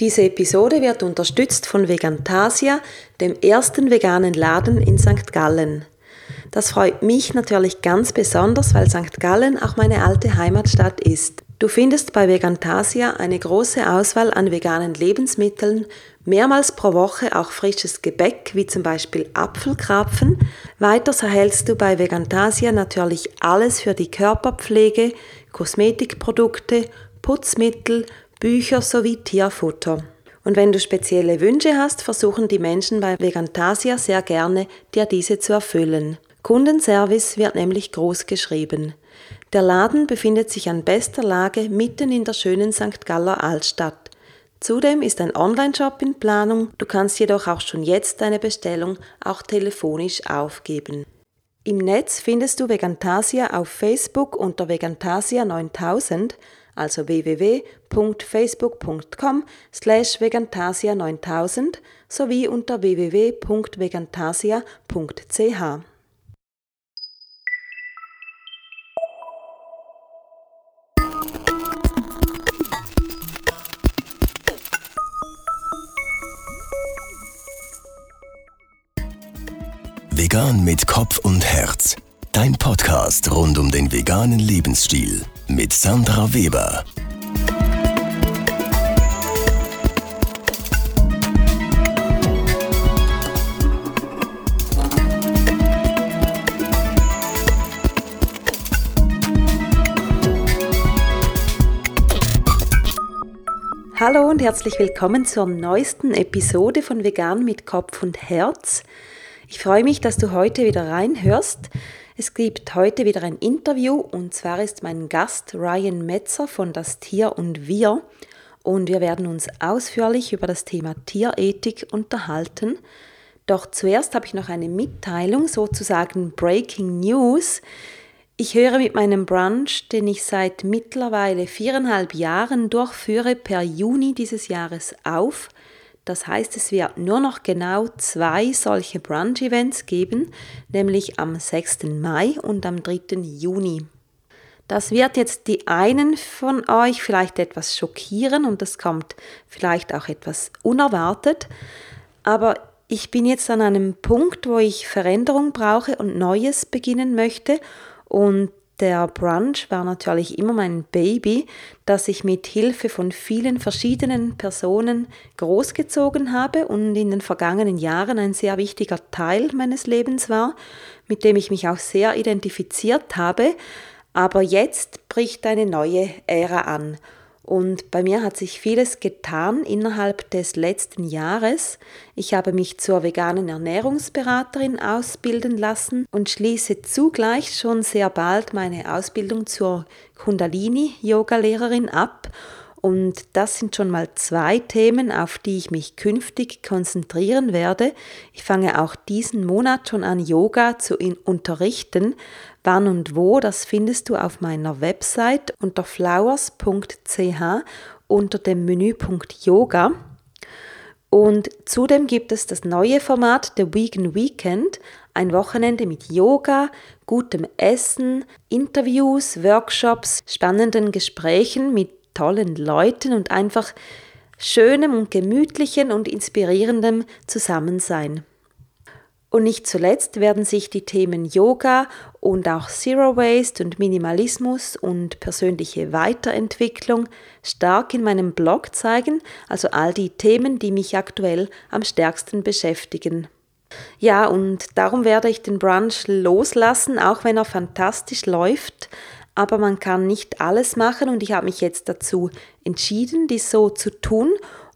Diese Episode wird unterstützt von Vegantasia, dem ersten veganen Laden in St. Gallen. Das freut mich natürlich ganz besonders, weil St. Gallen auch meine alte Heimatstadt ist. Du findest bei Vegantasia eine große Auswahl an veganen Lebensmitteln, mehrmals pro Woche auch frisches Gebäck wie zum Beispiel Apfelkrapfen. Weiters erhältst du bei Vegantasia natürlich alles für die Körperpflege, Kosmetikprodukte, Putzmittel, Bücher sowie Tierfutter. Und wenn du spezielle Wünsche hast, versuchen die Menschen bei Vegantasia sehr gerne, dir diese zu erfüllen. Kundenservice wird nämlich groß geschrieben. Der Laden befindet sich an bester Lage mitten in der schönen St. Galler Altstadt. Zudem ist ein Online-Shop in Planung, du kannst jedoch auch schon jetzt deine Bestellung auch telefonisch aufgeben. Im Netz findest du Vegantasia auf Facebook unter Vegantasia 9000, also www.facebook.com slash vegantasia 9000 sowie unter www.vegantasia.ch. Vegan mit Kopf und Herz. Dein Podcast rund um den veganen Lebensstil mit Sandra Weber. Hallo und herzlich willkommen zur neuesten Episode von Vegan mit Kopf und Herz. Ich freue mich, dass du heute wieder reinhörst. Es gibt heute wieder ein Interview und zwar ist mein Gast Ryan Metzer von Das Tier und Wir und wir werden uns ausführlich über das Thema Tierethik unterhalten. Doch zuerst habe ich noch eine Mitteilung, sozusagen Breaking News. Ich höre mit meinem Brunch, den ich seit mittlerweile viereinhalb Jahren durchführe, per Juni dieses Jahres auf. Das heißt, es wird nur noch genau zwei solche Brunch-Events geben, nämlich am 6. Mai und am 3. Juni. Das wird jetzt die einen von euch vielleicht etwas schockieren und das kommt vielleicht auch etwas unerwartet, aber ich bin jetzt an einem Punkt, wo ich Veränderung brauche und Neues beginnen möchte und der Brunch war natürlich immer mein Baby, das ich mit Hilfe von vielen verschiedenen Personen großgezogen habe und in den vergangenen Jahren ein sehr wichtiger Teil meines Lebens war, mit dem ich mich auch sehr identifiziert habe. Aber jetzt bricht eine neue Ära an und bei mir hat sich vieles getan innerhalb des letzten Jahres. Ich habe mich zur veganen Ernährungsberaterin ausbilden lassen und schließe zugleich schon sehr bald meine Ausbildung zur Kundalini-Yoga-Lehrerin ab. Und das sind schon mal zwei Themen, auf die ich mich künftig konzentrieren werde. Ich fange auch diesen Monat schon an, Yoga zu unterrichten, Wann und wo, das findest du auf meiner Website unter flowers.ch unter dem Menüpunkt Yoga. Und zudem gibt es das neue Format The Vegan Weekend, ein Wochenende mit Yoga, gutem Essen, Interviews, Workshops, spannenden Gesprächen mit tollen Leuten und einfach schönem und gemütlichen und inspirierendem Zusammensein. Und nicht zuletzt werden sich die Themen Yoga und auch Zero Waste und Minimalismus und persönliche Weiterentwicklung stark in meinem Blog zeigen, also all die Themen, die mich aktuell am stärksten beschäftigen. Ja, und darum werde ich den Brunch loslassen, auch wenn er fantastisch läuft, aber man kann nicht alles machen und ich habe mich jetzt dazu entschieden, dies so zu tun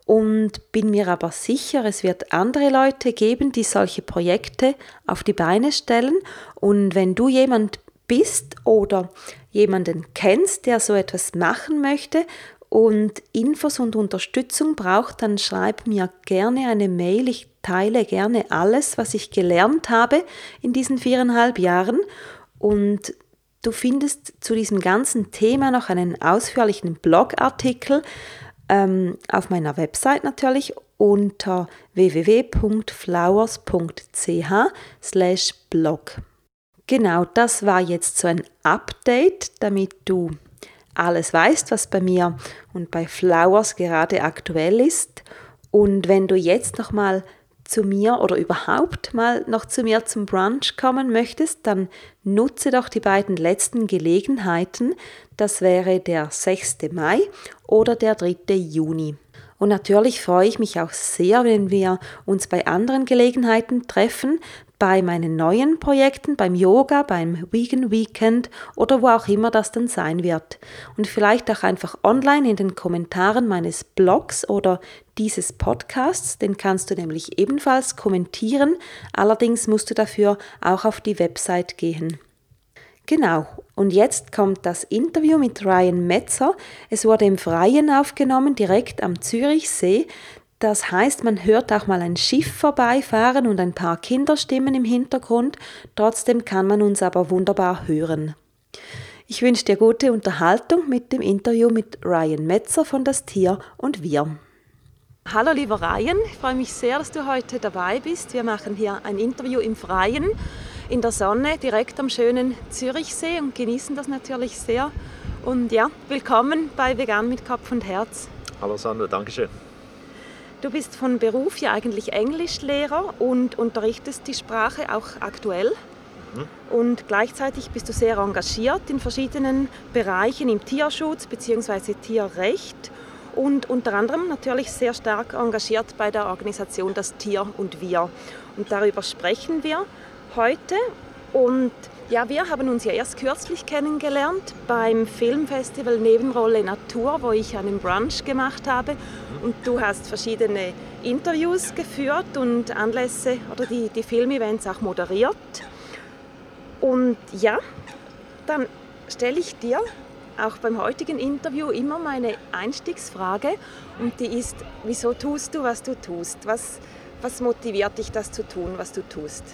und bin mir aber sicher, es wird andere Leute geben, die solche Projekte auf die Beine stellen. Und wenn du jemand bist oder jemanden kennst, der so etwas machen möchte und Infos und Unterstützung braucht, dann schreib mir gerne eine Mail. Ich teile gerne alles, was ich gelernt habe in diesen viereinhalb Jahren. Und du findest zu diesem ganzen Thema noch einen ausführlichen Blogartikel ähm, auf meiner Website natürlich unter www.flowers.ch blog. Genau, das war jetzt so ein Update, damit du alles weißt, was bei mir und bei Flowers gerade aktuell ist. Und wenn du jetzt nochmal zu mir oder überhaupt mal noch zu mir zum Brunch kommen möchtest, dann nutze doch die beiden letzten Gelegenheiten. Das wäre der 6. Mai oder der 3. Juni. Und natürlich freue ich mich auch sehr, wenn wir uns bei anderen Gelegenheiten treffen, bei meinen neuen Projekten, beim Yoga, beim Vegan Weekend oder wo auch immer das dann sein wird. Und vielleicht auch einfach online in den Kommentaren meines Blogs oder dieses Podcasts, den kannst du nämlich ebenfalls kommentieren, allerdings musst du dafür auch auf die Website gehen. Genau, und jetzt kommt das Interview mit Ryan Metzer. Es wurde im Freien aufgenommen, direkt am Zürichsee. Das heißt, man hört auch mal ein Schiff vorbeifahren und ein paar Kinderstimmen im Hintergrund. Trotzdem kann man uns aber wunderbar hören. Ich wünsche dir gute Unterhaltung mit dem Interview mit Ryan Metzer von Das Tier und Wir. Hallo lieber Ryan, ich freue mich sehr, dass du heute dabei bist. Wir machen hier ein Interview im Freien, in der Sonne, direkt am schönen Zürichsee und genießen das natürlich sehr. Und ja, willkommen bei Vegan mit Kopf und Herz. Hallo Sandra, danke schön. Du bist von Beruf ja eigentlich Englischlehrer und unterrichtest die Sprache auch aktuell. Mhm. Und gleichzeitig bist du sehr engagiert in verschiedenen Bereichen im Tierschutz bzw. Tierrecht und unter anderem natürlich sehr stark engagiert bei der Organisation Das Tier und Wir. Und darüber sprechen wir heute. Und ja, wir haben uns ja erst kürzlich kennengelernt beim Filmfestival Nebenrolle Natur, wo ich einen Brunch gemacht habe. Und du hast verschiedene Interviews geführt und Anlässe oder die, die Filmevents auch moderiert. Und ja, dann stelle ich dir auch beim heutigen Interview immer meine Einstiegsfrage und die ist, wieso tust du, was du tust? Was, was motiviert dich, das zu tun, was du tust?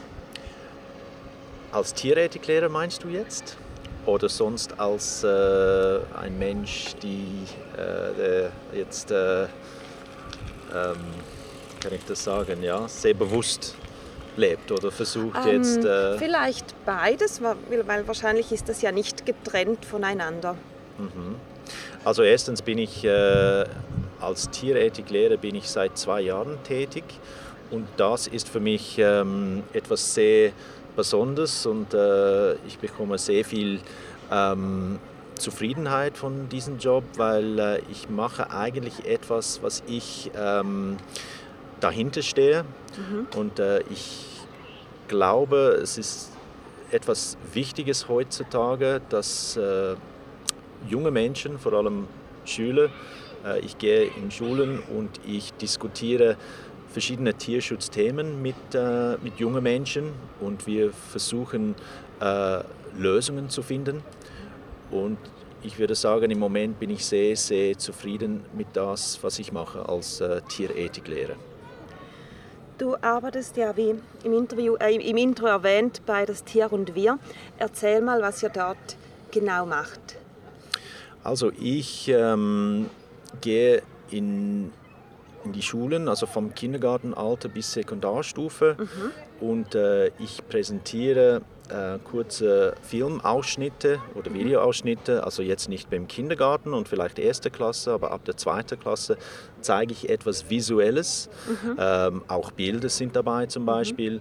Als Tierethiklehrer meinst du jetzt? Oder sonst als äh, ein Mensch, die äh, jetzt, äh, ähm, kann ich das sagen, ja, sehr bewusst lebt oder versucht ähm, jetzt. Äh, vielleicht beides, weil, weil, wahrscheinlich ist das ja nicht getrennt voneinander. Mhm. Also erstens bin ich äh, als Tierethiklehrer bin ich seit zwei Jahren tätig und das ist für mich ähm, etwas sehr Besonderes und äh, ich bekomme sehr viel ähm, Zufriedenheit von diesem Job, weil äh, ich mache eigentlich etwas, was ich ähm, dahinter stehe mhm. und äh, ich glaube, es ist etwas Wichtiges heutzutage, dass äh, junge Menschen, vor allem Schüler, äh, ich gehe in Schulen und ich diskutiere verschiedene Tierschutzthemen mit, äh, mit jungen Menschen und wir versuchen äh, Lösungen zu finden. Und ich würde sagen, im Moment bin ich sehr, sehr zufrieden mit das, was ich mache als äh, Tierethiklehrer. Du arbeitest ja, wie im, Interview, äh, im Intro erwähnt, bei Das Tier und Wir. Erzähl mal, was ihr dort genau macht. Also ich ähm, gehe in in die Schulen, also vom Kindergartenalter bis Sekundarstufe. Mhm. Und äh, ich präsentiere äh, kurze Filmausschnitte oder mhm. Videoausschnitte, also jetzt nicht beim Kindergarten und vielleicht erste Klasse, aber ab der zweiten Klasse zeige ich etwas Visuelles. Mhm. Ähm, auch Bilder sind dabei zum mhm. Beispiel.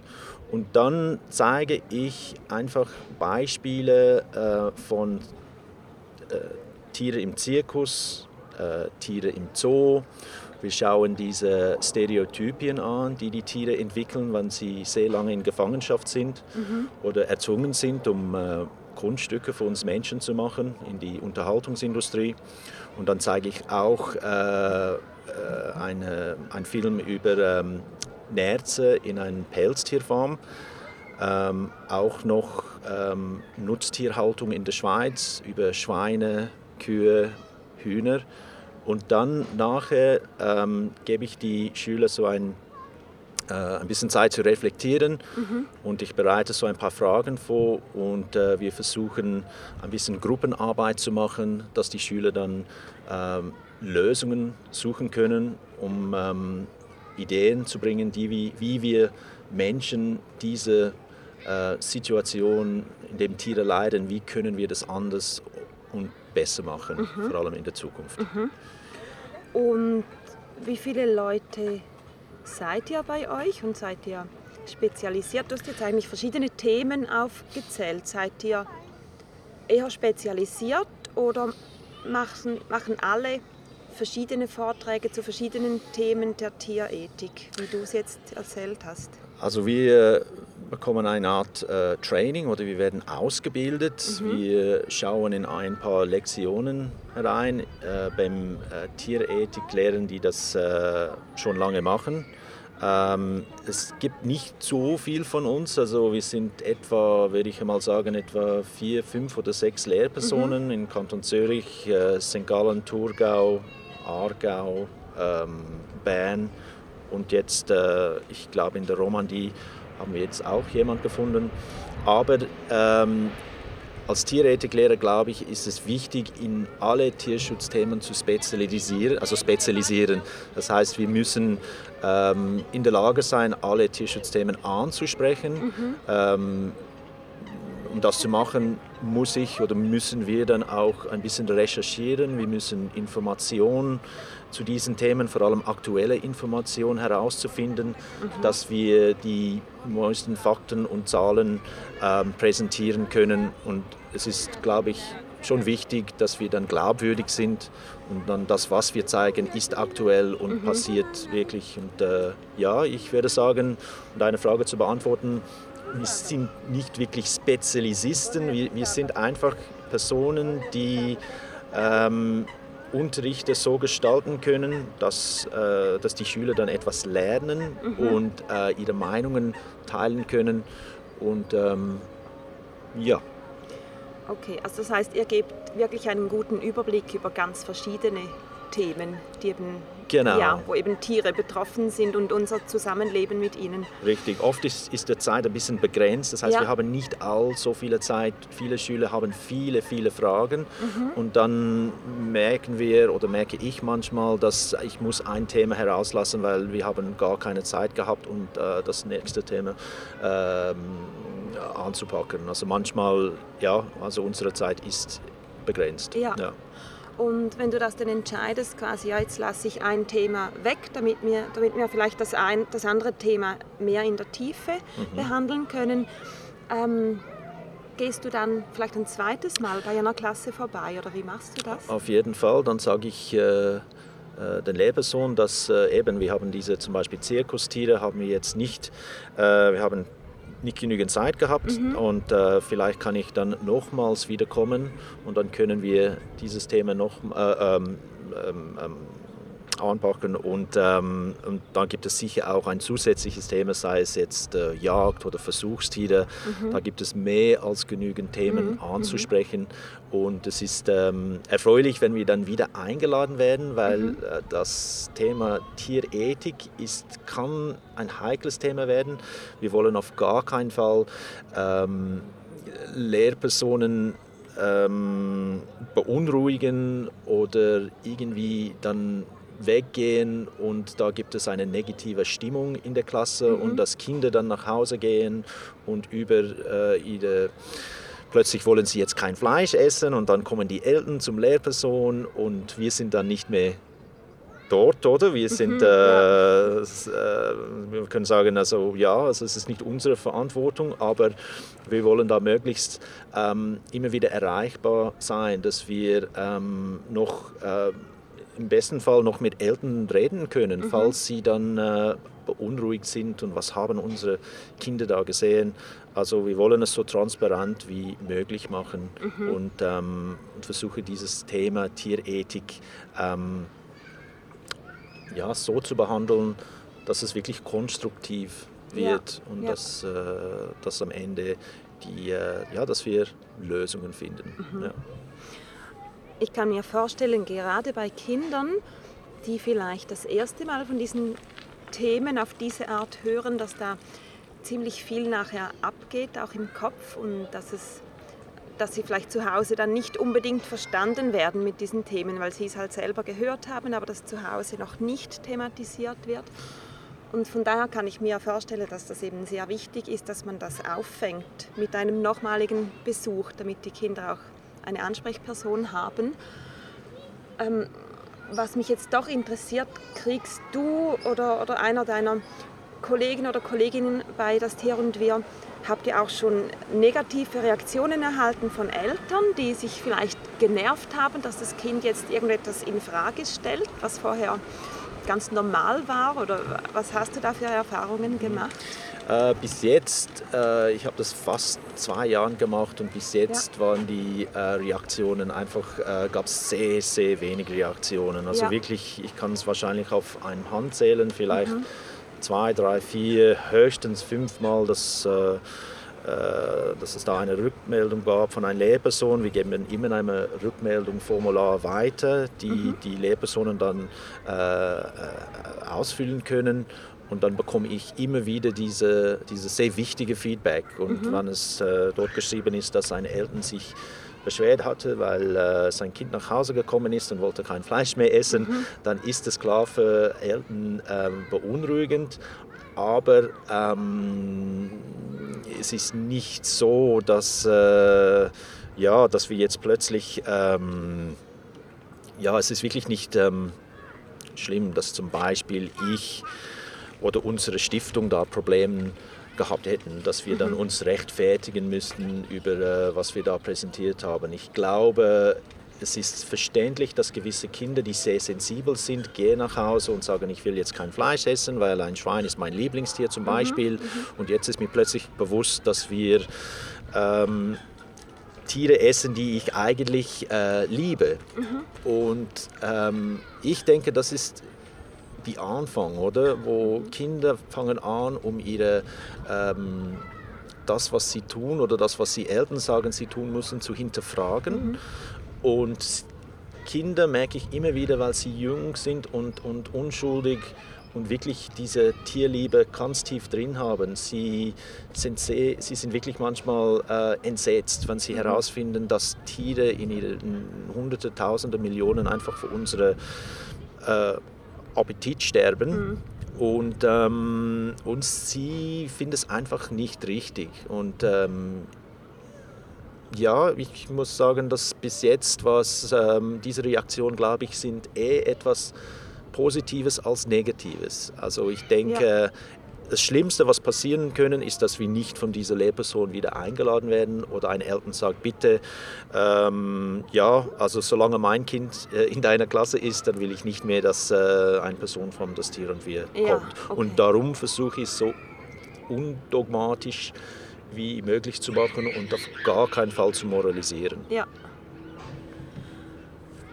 Und dann zeige ich einfach Beispiele äh, von äh, Tiere im Zirkus, äh, Tiere im Zoo wir schauen diese Stereotypien an, die die Tiere entwickeln, wenn sie sehr lange in Gefangenschaft sind mhm. oder erzwungen sind, um äh, Kunststücke für uns Menschen zu machen in die Unterhaltungsindustrie. Und dann zeige ich auch äh, äh eine, einen Film über ähm, Nerze in einer Pelztierfarm. Ähm, auch noch ähm, Nutztierhaltung in der Schweiz über Schweine, Kühe, Hühner. Und dann nachher ähm, gebe ich die Schüler so ein, äh, ein bisschen Zeit zu reflektieren mhm. und ich bereite so ein paar Fragen vor und äh, wir versuchen ein bisschen Gruppenarbeit zu machen, dass die Schüler dann ähm, Lösungen suchen können, um ähm, Ideen zu bringen, die, wie, wie wir Menschen diese äh, Situation, in der Tiere leiden, wie können wir das anders und besser machen, mhm. vor allem in der Zukunft. Mhm. Und wie viele Leute seid ihr bei euch und seid ihr spezialisiert? Du hast jetzt eigentlich verschiedene Themen aufgezählt. Seid ihr eher spezialisiert oder machen, machen alle verschiedene Vorträge zu verschiedenen Themen der Tierethik, wie du es jetzt erzählt hast? Also wir bekommen eine Art äh, Training oder wir werden ausgebildet. Mhm. Wir schauen in ein paar Lektionen herein. Äh, beim äh, Tierethik lehren die das äh, schon lange machen. Ähm, es gibt nicht so viel von uns, also wir sind etwa, würde ich mal sagen, etwa vier, fünf oder sechs Lehrpersonen mhm. in Kanton Zürich, äh, St. Gallen, Thurgau, Aargau, ähm, Bern und jetzt, äh, ich glaube, in der Romandie haben wir jetzt auch jemand gefunden. Aber ähm, als Tierethiklehrer, glaube ich, ist es wichtig, in alle Tierschutzthemen zu spezialisieren. Also spezialisieren. Das heißt, wir müssen ähm, in der Lage sein, alle Tierschutzthemen anzusprechen. Mhm. Ähm, um das zu machen, muss ich oder müssen wir dann auch ein bisschen recherchieren. Wir müssen Informationen zu diesen Themen, vor allem aktuelle Informationen herauszufinden, mhm. dass wir die neuesten Fakten und Zahlen ähm, präsentieren können. Und es ist, glaube ich, schon wichtig, dass wir dann glaubwürdig sind und dann das, was wir zeigen, ist aktuell und mhm. passiert wirklich. Und äh, ja, ich würde sagen, um deine Frage zu beantworten, wir sind nicht wirklich Spezialisten, wir, wir sind einfach Personen, die ähm, Unterrichte so gestalten können, dass, äh, dass die Schüler dann etwas lernen mhm. und äh, ihre Meinungen teilen können. Und ähm, ja. Okay, also das heißt, ihr gebt wirklich einen guten Überblick über ganz verschiedene Themen, die eben, genau. ja, wo eben Tiere betroffen sind und unser Zusammenleben mit ihnen. Richtig, oft ist, ist die Zeit ein bisschen begrenzt, das heißt, ja. wir haben nicht all so viele Zeit. Viele Schüler haben viele, viele Fragen mhm. und dann merken wir oder merke ich manchmal, dass ich muss ein Thema herauslassen, weil wir haben gar keine Zeit gehabt und äh, das nächste Thema ähm, anzupacken. Also manchmal, ja, also unsere Zeit ist begrenzt. Ja. ja. Und wenn du das dann entscheidest, quasi, ja, jetzt lasse ich ein Thema weg, damit wir, damit wir vielleicht das, ein, das andere Thema mehr in der Tiefe mhm. behandeln können, ähm, gehst du dann vielleicht ein zweites Mal bei einer Klasse vorbei oder wie machst du das? Auf jeden Fall, dann sage ich äh, äh, den Lehrpersonen, dass äh, eben, wir haben diese zum Beispiel Zirkustiere, haben wir jetzt nicht, äh, wir haben nicht genügend Zeit gehabt mhm. und äh, vielleicht kann ich dann nochmals wiederkommen und dann können wir dieses Thema noch äh, ähm, ähm, ähm anpacken. Und, ähm, und dann gibt es sicher auch ein zusätzliches Thema, sei es jetzt äh, Jagd oder Versuchstiere. Mhm. Da gibt es mehr als genügend Themen mhm. anzusprechen. Und es ist ähm, erfreulich, wenn wir dann wieder eingeladen werden, weil mhm. äh, das Thema Tierethik ist, kann ein heikles Thema werden. Wir wollen auf gar keinen Fall ähm, Lehrpersonen ähm, beunruhigen oder irgendwie dann weggehen und da gibt es eine negative Stimmung in der Klasse mhm. und dass Kinder dann nach Hause gehen und über äh, ihre plötzlich wollen sie jetzt kein Fleisch essen und dann kommen die Eltern zum Lehrperson und wir sind dann nicht mehr dort, oder? Wir sind, mhm, äh, äh, wir können sagen, also ja, also es ist nicht unsere Verantwortung, aber wir wollen da möglichst ähm, immer wieder erreichbar sein, dass wir ähm, noch äh, im besten Fall noch mit Eltern reden können, mhm. falls sie dann äh, beunruhigt sind und was haben unsere Kinder da gesehen. Also wir wollen es so transparent wie möglich machen mhm. und, ähm, versuche dieses Thema Tierethik ähm, ja, so zu behandeln, dass es wirklich konstruktiv wird ja. und ja. Dass, äh, dass am Ende die, äh, ja, dass wir Lösungen finden. Mhm. Ja. Ich kann mir vorstellen, gerade bei Kindern, die vielleicht das erste Mal von diesen Themen auf diese Art hören, dass da ziemlich viel nachher abgeht, auch im Kopf und dass es dass sie vielleicht zu Hause dann nicht unbedingt verstanden werden mit diesen Themen, weil sie es halt selber gehört haben, aber das zu Hause noch nicht thematisiert wird. Und von daher kann ich mir vorstellen, dass das eben sehr wichtig ist, dass man das auffängt mit einem nochmaligen Besuch, damit die Kinder auch eine Ansprechperson haben. Ähm, was mich jetzt doch interessiert, kriegst du oder, oder einer deiner Kollegen oder Kolleginnen bei Das Tier und Wir, habt ihr auch schon negative Reaktionen erhalten von Eltern, die sich vielleicht genervt haben, dass das Kind jetzt irgendetwas in Frage stellt, was vorher ganz normal war? Oder was hast du da für Erfahrungen gemacht? Äh, bis jetzt, äh, ich habe das fast zwei Jahre gemacht und bis jetzt ja. waren die äh, Reaktionen einfach, äh, gab es sehr, sehr wenig Reaktionen. Also ja. wirklich, ich kann es wahrscheinlich auf eine Hand zählen, vielleicht mhm. zwei, drei, vier, höchstens fünfmal, dass, äh, äh, dass es da eine Rückmeldung gab von einer Lehrperson. Wir geben immer eine Rückmeldung, Formular weiter, die mhm. die Lehrpersonen dann ausfüllen können und dann bekomme ich immer wieder diese, diese sehr wichtige Feedback. Und mhm. wenn es äh, dort geschrieben ist, dass seine Eltern sich beschwert hatte, weil äh, sein Kind nach Hause gekommen ist und wollte kein Fleisch mehr essen, mhm. dann ist es klar für Eltern äh, beunruhigend. Aber ähm, es ist nicht so, dass, äh, ja, dass wir jetzt plötzlich, ähm, ja, es ist wirklich nicht ähm, schlimm, dass zum Beispiel ich oder unsere Stiftung da Probleme gehabt hätten, dass wir dann mhm. uns rechtfertigen müssten über äh, was wir da präsentiert haben. Ich glaube, es ist verständlich, dass gewisse Kinder, die sehr sensibel sind, gehen nach Hause und sagen, ich will jetzt kein Fleisch essen, weil ein Schwein ist mein Lieblingstier zum mhm, Beispiel. Mhm. Und jetzt ist mir plötzlich bewusst, dass wir ähm, Tiere essen, die ich eigentlich äh, liebe. Mhm. Und ähm, ich denke, das ist die Anfang, oder? Wo Kinder fangen an, um ihre ähm, das, was sie tun oder das, was sie Eltern sagen, sie tun müssen, zu hinterfragen. Mhm. Und Kinder merke ich immer wieder, weil sie jung sind und, und unschuldig und wirklich diese Tierliebe ganz tief drin haben. Sie sind, sehr, sie sind wirklich manchmal äh, entsetzt, wenn sie mhm. herausfinden, dass Tiere in ihren Hunderte, Tausende, Millionen einfach für unsere äh, Appetit sterben. Mhm. Und, ähm, und sie findet es einfach nicht richtig. Und ähm, ja, ich muss sagen, dass bis jetzt was ähm, diese Reaktionen, glaube ich, sind eh etwas Positives als Negatives. Also ich denke, ja das Schlimmste, was passieren können, ist, dass wir nicht von dieser Lehrperson wieder eingeladen werden oder ein Eltern sagt, bitte, ähm, ja, also solange mein Kind äh, in deiner Klasse ist, dann will ich nicht mehr, dass äh, eine Person von das Tier und wir ja, kommt. Okay. Und darum versuche ich es so undogmatisch wie möglich zu machen und auf gar keinen Fall zu moralisieren. Ja.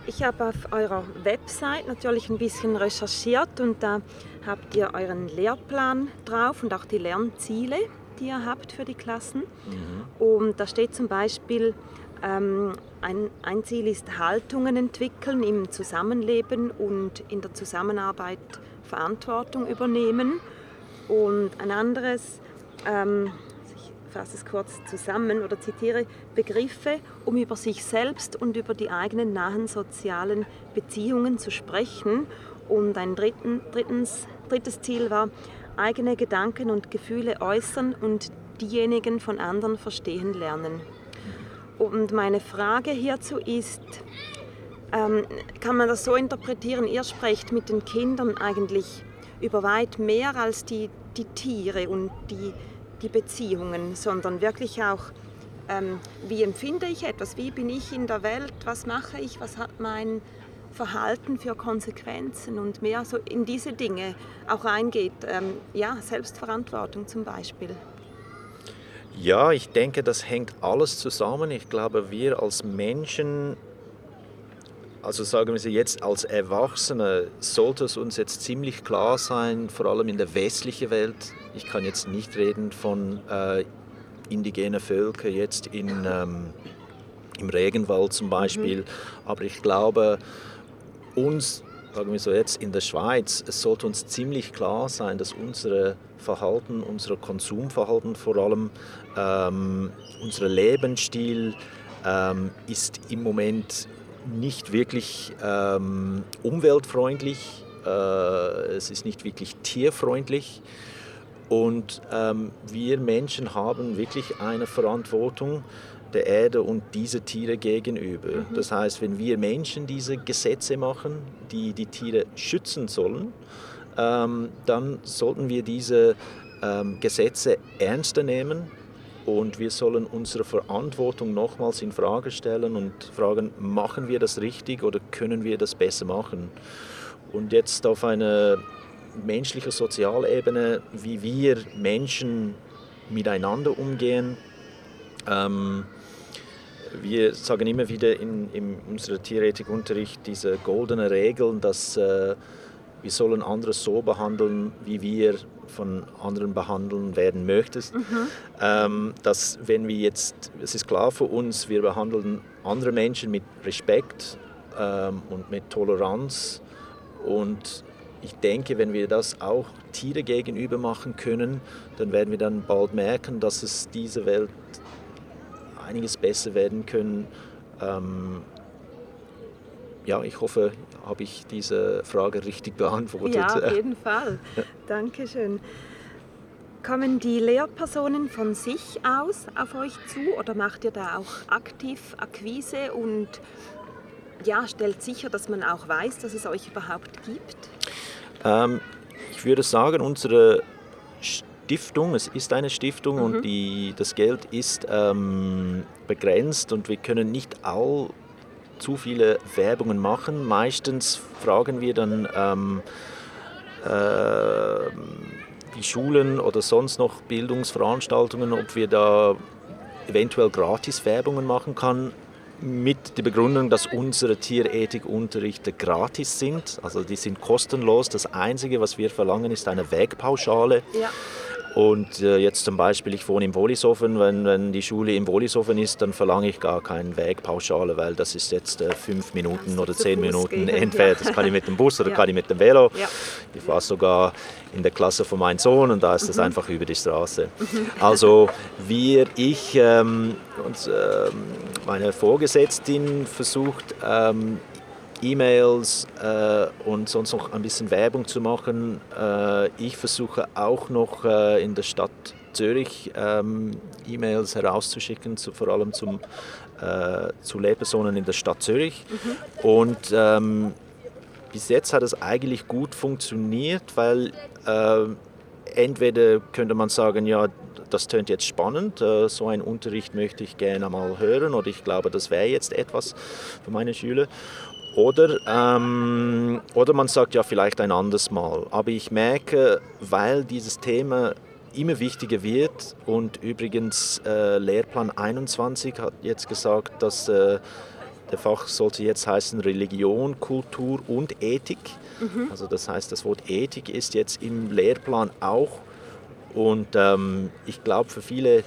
Ich habe auf eurer Website natürlich ein bisschen recherchiert und da habt ihr euren Lehrplan drauf und auch die Lernziele, die ihr habt für die Klassen. Mhm. Und da steht zum Beispiel, ähm, ein, ein Ziel ist Haltungen entwickeln im Zusammenleben und in der Zusammenarbeit Verantwortung übernehmen. Und ein anderes ähm, fasse es kurz zusammen oder zitiere, Begriffe, um über sich selbst und über die eigenen nahen sozialen Beziehungen zu sprechen. Und ein dritten, drittens, drittes Ziel war, eigene Gedanken und Gefühle äußern und diejenigen von anderen verstehen lernen. Und meine Frage hierzu ist, ähm, kann man das so interpretieren, ihr sprecht mit den Kindern eigentlich über weit mehr als die, die Tiere und die die Beziehungen, sondern wirklich auch, ähm, wie empfinde ich etwas, wie bin ich in der Welt, was mache ich, was hat mein Verhalten für Konsequenzen und mehr so in diese Dinge auch eingeht. Ähm, ja, Selbstverantwortung zum Beispiel. Ja, ich denke, das hängt alles zusammen. Ich glaube, wir als Menschen also sagen wir jetzt als Erwachsene sollte es uns jetzt ziemlich klar sein, vor allem in der westlichen Welt. Ich kann jetzt nicht reden von äh, indigenen Völkern jetzt in, ähm, im Regenwald zum Beispiel, mhm. aber ich glaube, uns, sagen wir so jetzt in der Schweiz, es sollte uns ziemlich klar sein, dass unser Verhalten, unser Konsumverhalten vor allem, ähm, unser Lebensstil ähm, ist im Moment nicht wirklich ähm, umweltfreundlich, äh, es ist nicht wirklich tierfreundlich. Und ähm, wir Menschen haben wirklich eine Verantwortung, der Erde und diese Tiere gegenüber. Mhm. Das heißt, wenn wir Menschen diese Gesetze machen, die die Tiere schützen sollen, ähm, dann sollten wir diese ähm, Gesetze ernster nehmen und wir sollen unsere Verantwortung nochmals in Frage stellen und fragen, machen wir das richtig oder können wir das besser machen? Und jetzt auf einer menschlichen Sozialebene, wie wir Menschen miteinander umgehen. Ähm, wir sagen immer wieder in, in unserem Tierethikunterricht diese goldene Regel, dass äh, wir sollen andere so behandeln, wie wir von anderen behandeln werden möchtest. Mhm. Ähm, dass wenn wir jetzt, es ist klar für uns, wir behandeln andere Menschen mit Respekt ähm, und mit Toleranz und ich denke, wenn wir das auch Tiere gegenüber machen können, dann werden wir dann bald merken, dass es diese Welt einiges besser werden können. Ähm, ja, ich hoffe, habe ich diese Frage richtig beantwortet. Ja, auf jeden Fall. Dankeschön. Kommen die Lehrpersonen von sich aus auf euch zu oder macht ihr da auch aktiv Akquise und ja, stellt sicher, dass man auch weiß, dass es euch überhaupt gibt? Ähm, ich würde sagen, unsere Stiftung, es ist eine Stiftung mhm. und die, das Geld ist ähm, begrenzt und wir können nicht all zu viele Werbungen machen. Meistens fragen wir dann ähm, äh, die Schulen oder sonst noch Bildungsveranstaltungen, ob wir da eventuell gratis Werbungen machen kann mit der Begründung, dass unsere Tierethikunterrichte gratis sind. Also die sind kostenlos. Das Einzige, was wir verlangen, ist eine Wegpauschale. Ja. Und äh, jetzt zum Beispiel, ich wohne in Wollishofen, wenn, wenn die Schule in Wollishofen ist, dann verlange ich gar keinen Wegpauschale, weil das ist jetzt äh, fünf Minuten oder zehn Minuten entfernt. Ja. Das kann ich mit dem Bus oder ja. kann ich mit dem Velo. Ja. Ich war sogar in der Klasse von meinem Sohn und da ist das mhm. einfach über die Straße. Mhm. Also wir, ich ähm, und äh, meine Vorgesetzten versucht, ähm, E-Mails äh, und sonst noch ein bisschen Werbung zu machen. Äh, ich versuche auch noch äh, in der Stadt Zürich ähm, E-Mails herauszuschicken, zu, vor allem zum, äh, zu Lehrpersonen in der Stadt Zürich. Mhm. Und ähm, bis jetzt hat es eigentlich gut funktioniert, weil äh, entweder könnte man sagen, ja, das tönt jetzt spannend, äh, so einen Unterricht möchte ich gerne mal hören oder ich glaube, das wäre jetzt etwas für meine Schüler. Oder, ähm, oder man sagt ja vielleicht ein anderes Mal. Aber ich merke, weil dieses Thema immer wichtiger wird und übrigens äh, Lehrplan 21 hat jetzt gesagt, dass äh, der Fach sollte jetzt heißen Religion, Kultur und Ethik. Mhm. Also das heißt, das Wort Ethik ist jetzt im Lehrplan auch. Und ähm, ich glaube, für viele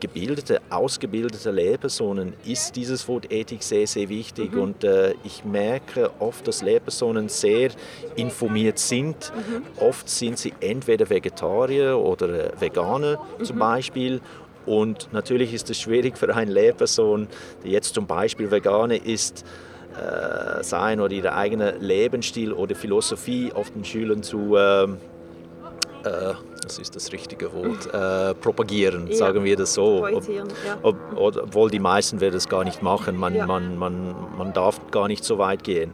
gebildete, ausgebildete Lehrpersonen ist dieses Wort Ethik sehr, sehr wichtig. Mhm. Und äh, ich merke oft, dass Lehrpersonen sehr informiert sind. Mhm. Oft sind sie entweder Vegetarier oder äh, Veganer mhm. zum Beispiel. Und natürlich ist es schwierig für eine Lehrperson, die jetzt zum Beispiel Veganer ist, äh, sein oder ihre eigene Lebensstil oder Philosophie auf den Schülern zu ähm, äh, das ist das richtige Wort, äh, propagieren, ja. sagen wir das so. Ob, ob, obwohl die meisten werden es gar nicht machen, man, ja. man, man, man darf gar nicht so weit gehen.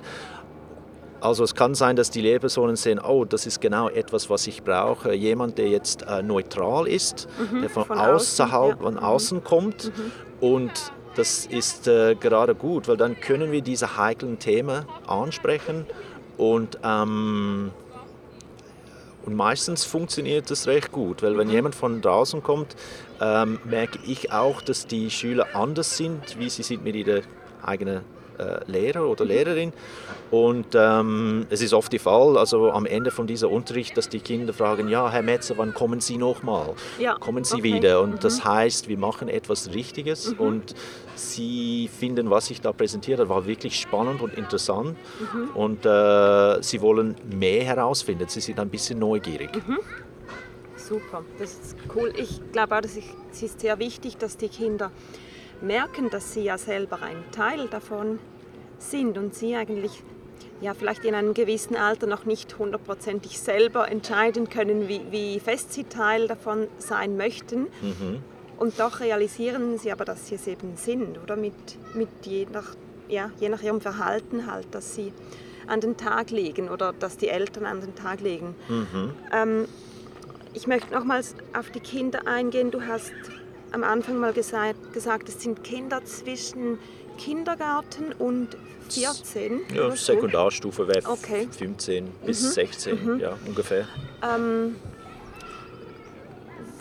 Also es kann sein, dass die Lehrpersonen sehen, oh, das ist genau etwas, was ich brauche. Jemand, der jetzt äh, neutral ist, mhm, der von, von außerhalb, ja. von mhm. außen kommt mhm. und das ist äh, gerade gut, weil dann können wir diese heiklen Themen ansprechen und ähm, und meistens funktioniert das recht gut, weil wenn mhm. jemand von draußen kommt, ähm, merke ich auch, dass die Schüler anders sind, wie sie sind mit ihrer eigenen äh, Lehrer oder. Lehrerin. Und ähm, es ist oft der Fall, also am Ende von dieser Unterricht, dass die Kinder fragen, ja, Herr Metzer, wann kommen Sie nochmal? Ja, kommen Sie okay. wieder? Und mhm. das heißt, wir machen etwas Richtiges mhm. und Sie finden, was ich da präsentiert habe, war wirklich spannend und interessant. Mhm. Und äh, Sie wollen mehr herausfinden. Sie sind ein bisschen neugierig. Mhm. Super, das ist cool. Ich glaube auch, dass es ist sehr wichtig, dass die Kinder merken, dass sie ja selber ein Teil davon sind und sie eigentlich ja, vielleicht in einem gewissen Alter noch nicht hundertprozentig selber entscheiden können, wie, wie fest sie Teil davon sein möchten. Mhm. Und doch realisieren sie aber, dass sie es eben sind, oder? Mit, mit je, nach, ja, je nach ihrem Verhalten halt, dass sie an den Tag legen oder dass die Eltern an den Tag legen. Mhm. Ähm, ich möchte nochmals auf die Kinder eingehen. Du hast am Anfang mal gesagt, gesagt es sind Kinder zwischen Kindergarten und 14? Ja, Sekundarstufe wäre okay. 15 bis mhm. 16, mhm. ja, ungefähr. Ähm,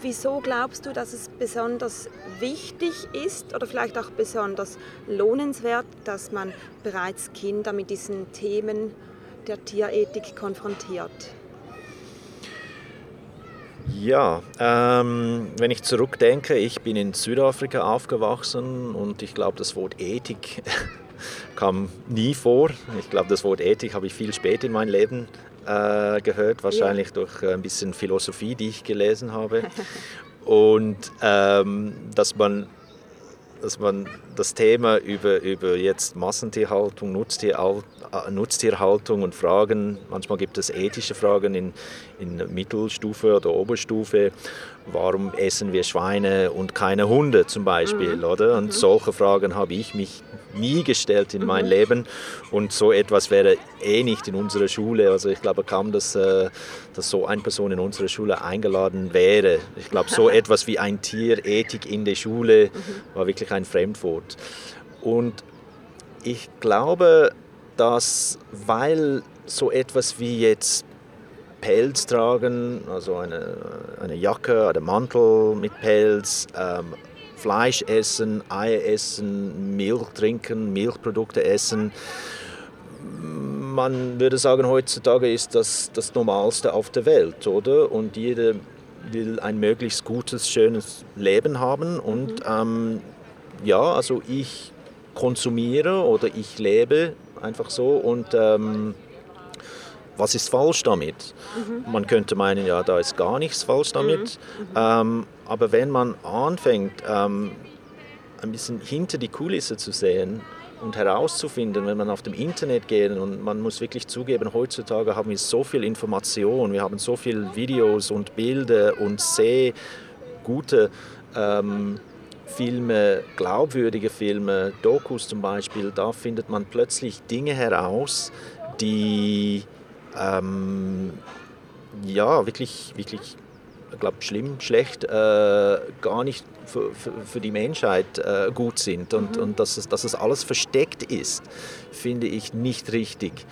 wieso glaubst du, dass es besonders wichtig ist oder vielleicht auch besonders lohnenswert, dass man bereits Kinder mit diesen Themen der Tierethik konfrontiert? Ja, ähm, wenn ich zurückdenke, ich bin in Südafrika aufgewachsen und ich glaube, das Wort Ethik kam nie vor. Ich glaube, das Wort Ethik habe ich viel später in meinem Leben äh, gehört, wahrscheinlich ja. durch ein bisschen Philosophie, die ich gelesen habe. und ähm, dass man dass man das Thema über, über jetzt Massentierhaltung, Nutztierhaltung, äh, Nutztierhaltung und Fragen, manchmal gibt es ethische Fragen in, in Mittelstufe oder Oberstufe, warum essen wir Schweine und keine Hunde zum Beispiel, mhm. oder? Und mhm. solche Fragen habe ich mich nie gestellt in mhm. mein Leben und so etwas wäre eh nicht in unserer Schule. Also ich glaube kaum, dass, äh, dass so eine Person in unserer Schule eingeladen wäre. Ich glaube, so etwas wie ein Tier, Ethik in der Schule mhm. war wirklich ein Fremdwort. Und ich glaube, dass weil so etwas wie jetzt Pelz tragen, also eine, eine Jacke oder Mantel mit Pelz, ähm, Fleisch essen, Eier essen, Milch trinken, Milchprodukte essen. Man würde sagen, heutzutage ist das das Normalste auf der Welt, oder? Und jeder will ein möglichst gutes, schönes Leben haben. Und mhm. ähm, ja, also ich konsumiere oder ich lebe einfach so und ähm, was ist falsch damit? Mhm. Man könnte meinen, ja, da ist gar nichts falsch damit. Mhm. Mhm. Ähm, aber wenn man anfängt, ähm, ein bisschen hinter die Kulisse zu sehen und herauszufinden, wenn man auf dem Internet geht und man muss wirklich zugeben, heutzutage haben wir so viel Information, wir haben so viele Videos und Bilder und sehr gute ähm, Filme, glaubwürdige Filme, Dokus zum Beispiel, da findet man plötzlich Dinge heraus, die ähm, ja, wirklich, wirklich ich glaube, schlimm, schlecht, äh, gar nicht für, für, für die Menschheit äh, gut sind und, mhm. und dass, es, dass es alles versteckt ist, finde ich nicht richtig.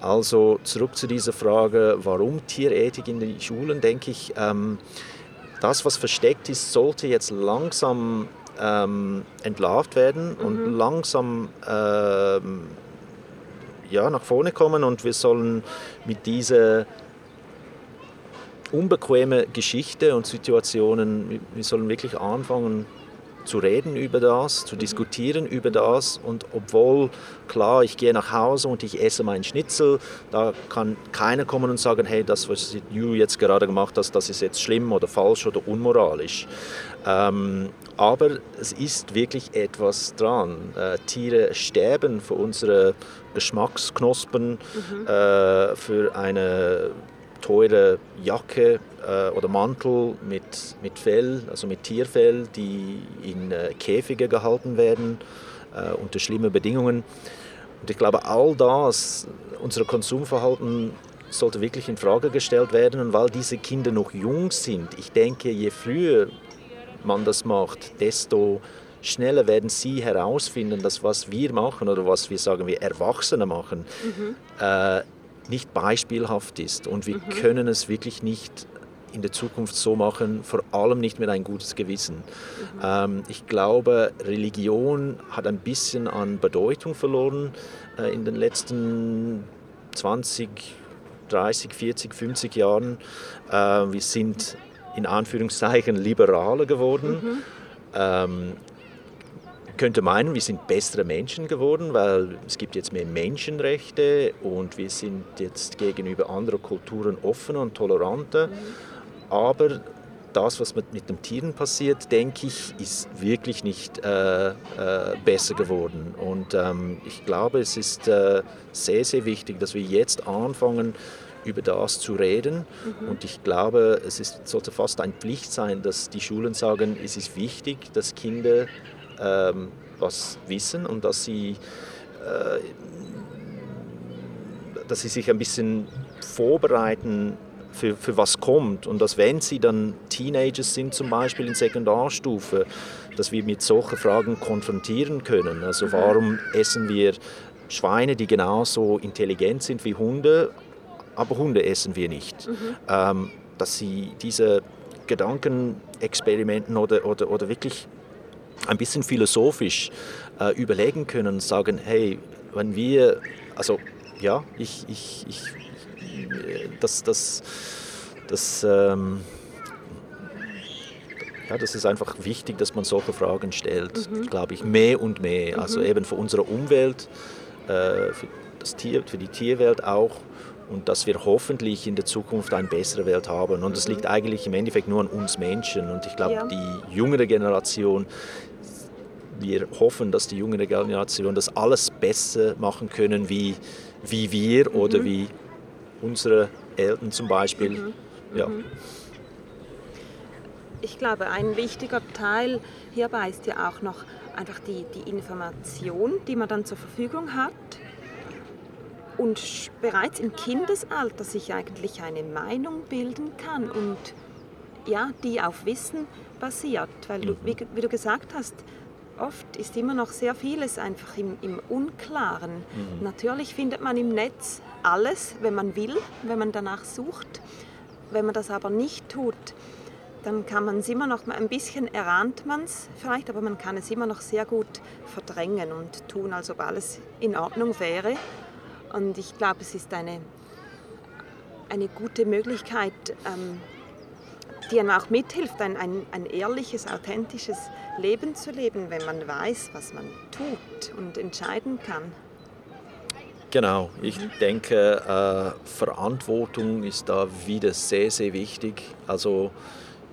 Also zurück zu dieser Frage, warum Tierethik in den Schulen, denke ich, ähm, das, was versteckt ist, sollte jetzt langsam ähm, entlarvt werden mhm. und langsam ähm, ja, nach vorne kommen und wir sollen mit dieser unbequeme Geschichte und Situationen, wir sollen wirklich anfangen zu reden über das, zu diskutieren über das und obwohl klar, ich gehe nach Hause und ich esse meinen Schnitzel, da kann keiner kommen und sagen, hey, das, was du jetzt gerade gemacht hast, das ist jetzt schlimm oder falsch oder unmoralisch. Ähm, aber es ist wirklich etwas dran. Äh, Tiere sterben für unsere Geschmacksknospen, mhm. äh, für eine teure Jacke äh, oder Mantel mit, mit Fell, also mit Tierfell, die in äh, Käfige gehalten werden äh, unter schlimmen Bedingungen. Und ich glaube, all das, unser Konsumverhalten sollte wirklich in Frage gestellt werden. Und weil diese Kinder noch jung sind, ich denke, je früher man das macht, desto schneller werden sie herausfinden, dass was wir machen oder was wir sagen wir Erwachsene machen, mhm. äh, nicht beispielhaft ist. Und wir mhm. können es wirklich nicht in der Zukunft so machen, vor allem nicht mit ein gutes Gewissen. Mhm. Ähm, ich glaube, Religion hat ein bisschen an Bedeutung verloren äh, in den letzten 20, 30, 40, 50 Jahren. Äh, wir sind in Anführungszeichen liberaler geworden. Mhm. Ähm, könnte meinen, wir sind bessere Menschen geworden, weil es gibt jetzt mehr Menschenrechte und wir sind jetzt gegenüber anderen Kulturen offener und toleranter. Aber das, was mit, mit den Tieren passiert, denke ich, ist wirklich nicht äh, äh, besser geworden. Und ähm, ich glaube, es ist äh, sehr, sehr wichtig, dass wir jetzt anfangen, über das zu reden. Mhm. Und ich glaube, es ist, sollte fast eine Pflicht sein, dass die Schulen sagen, es ist wichtig, dass Kinder ähm, was wissen und dass sie, äh, dass sie sich ein bisschen vorbereiten für, für was kommt. Und dass wenn sie dann Teenagers sind, zum Beispiel in Sekundarstufe, dass wir mit solchen Fragen konfrontieren können. Also warum essen wir Schweine, die genauso intelligent sind wie Hunde, aber Hunde essen wir nicht. Mhm. Ähm, dass sie diese Gedankenexperimenten oder, oder, oder wirklich ein bisschen philosophisch äh, überlegen können und sagen, hey, wenn wir, also ja, ich, ich, ich das, das, das, ähm, ja, das ist einfach wichtig, dass man solche Fragen stellt, mhm. glaube ich, mehr und mehr. Also mhm. eben für unsere Umwelt, äh, für, das Tier, für die Tierwelt auch und dass wir hoffentlich in der Zukunft eine bessere Welt haben. Und das mhm. liegt eigentlich im Endeffekt nur an uns Menschen. Und ich glaube, ja. die jüngere Generation, wir hoffen, dass die jüngere Generation das alles besser machen können wie, wie wir mhm. oder wie unsere Eltern zum Beispiel. Mhm. Ja. Mhm. Ich glaube, ein wichtiger Teil hierbei ist ja auch noch einfach die, die Information, die man dann zur Verfügung hat und bereits im Kindesalter sich eigentlich eine Meinung bilden kann und ja, die auf Wissen basiert. Weil, du, mhm. wie, wie, du gesagt hast, oft ist immer noch sehr vieles einfach im, im Unklaren. Mhm. Natürlich findet man im Netz alles, wenn man will, wenn man danach sucht. Wenn man das aber nicht tut, dann kann man es immer noch ein bisschen erahnt man es vielleicht, aber man kann es immer noch sehr gut verdrängen und tun, als ob alles in Ordnung wäre. Und ich glaube, es ist eine, eine gute Möglichkeit, ähm, die einem auch mithilft, ein, ein, ein ehrliches, authentisches Leben zu leben, wenn man weiß, was man tut und entscheiden kann. Genau, ich mhm. denke, äh, Verantwortung ist da wieder sehr, sehr wichtig. Also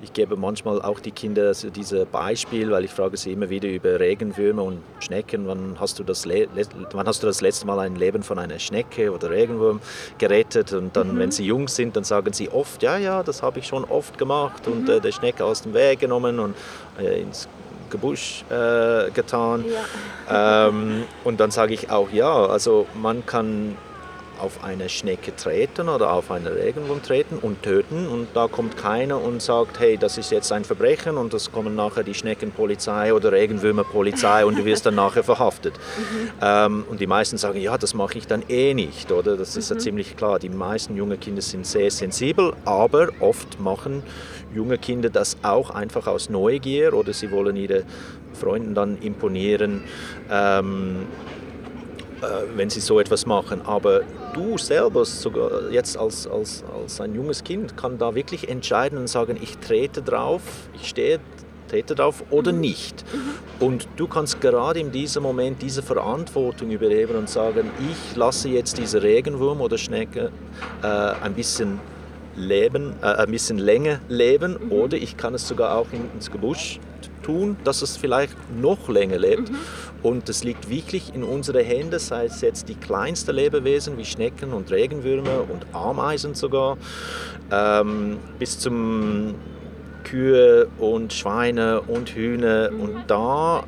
ich gebe manchmal auch die Kinder also diese Beispiel, weil ich frage sie immer wieder über Regenwürmer und Schnecken. Wann hast, du das wann hast du das letzte Mal ein Leben von einer Schnecke oder Regenwurm gerettet? Und dann, mhm. wenn sie jung sind, dann sagen sie oft, ja, ja, das habe ich schon oft gemacht und mhm. äh, der Schnecke aus dem Weg genommen und äh, ins Gebusch äh, getan. Ja. Ähm, und dann sage ich auch, ja, also man kann auf eine Schnecke treten oder auf einen Regenwurm treten und töten und da kommt keiner und sagt, hey, das ist jetzt ein Verbrechen und das kommen nachher die Schneckenpolizei oder Regenwürmerpolizei und du wirst dann nachher verhaftet. Mhm. Ähm, und die meisten sagen, ja, das mache ich dann eh nicht, oder? Das ist mhm. ja ziemlich klar. Die meisten jungen Kinder sind sehr sensibel, aber oft machen junge Kinder das auch einfach aus Neugier oder sie wollen ihre Freunden dann imponieren. Ähm, äh, wenn sie so etwas machen. Aber du selber, sogar jetzt als, als, als ein junges Kind, kann da wirklich entscheiden und sagen, ich trete drauf, ich stehe trete drauf oder mhm. nicht. Mhm. Und du kannst gerade in diesem Moment diese Verantwortung übernehmen und sagen, ich lasse jetzt diese Regenwurm oder Schnecke äh, ein bisschen leben, äh, ein bisschen länger leben mhm. oder ich kann es sogar auch ins Gebusch tun, dass es vielleicht noch länger lebt. Mhm. Und es liegt wirklich in unseren Händen, sei es jetzt die kleinsten Lebewesen wie Schnecken und Regenwürmer und Ameisen sogar, ähm, bis zum Kühe und Schweine und Hühner. Mhm. Und da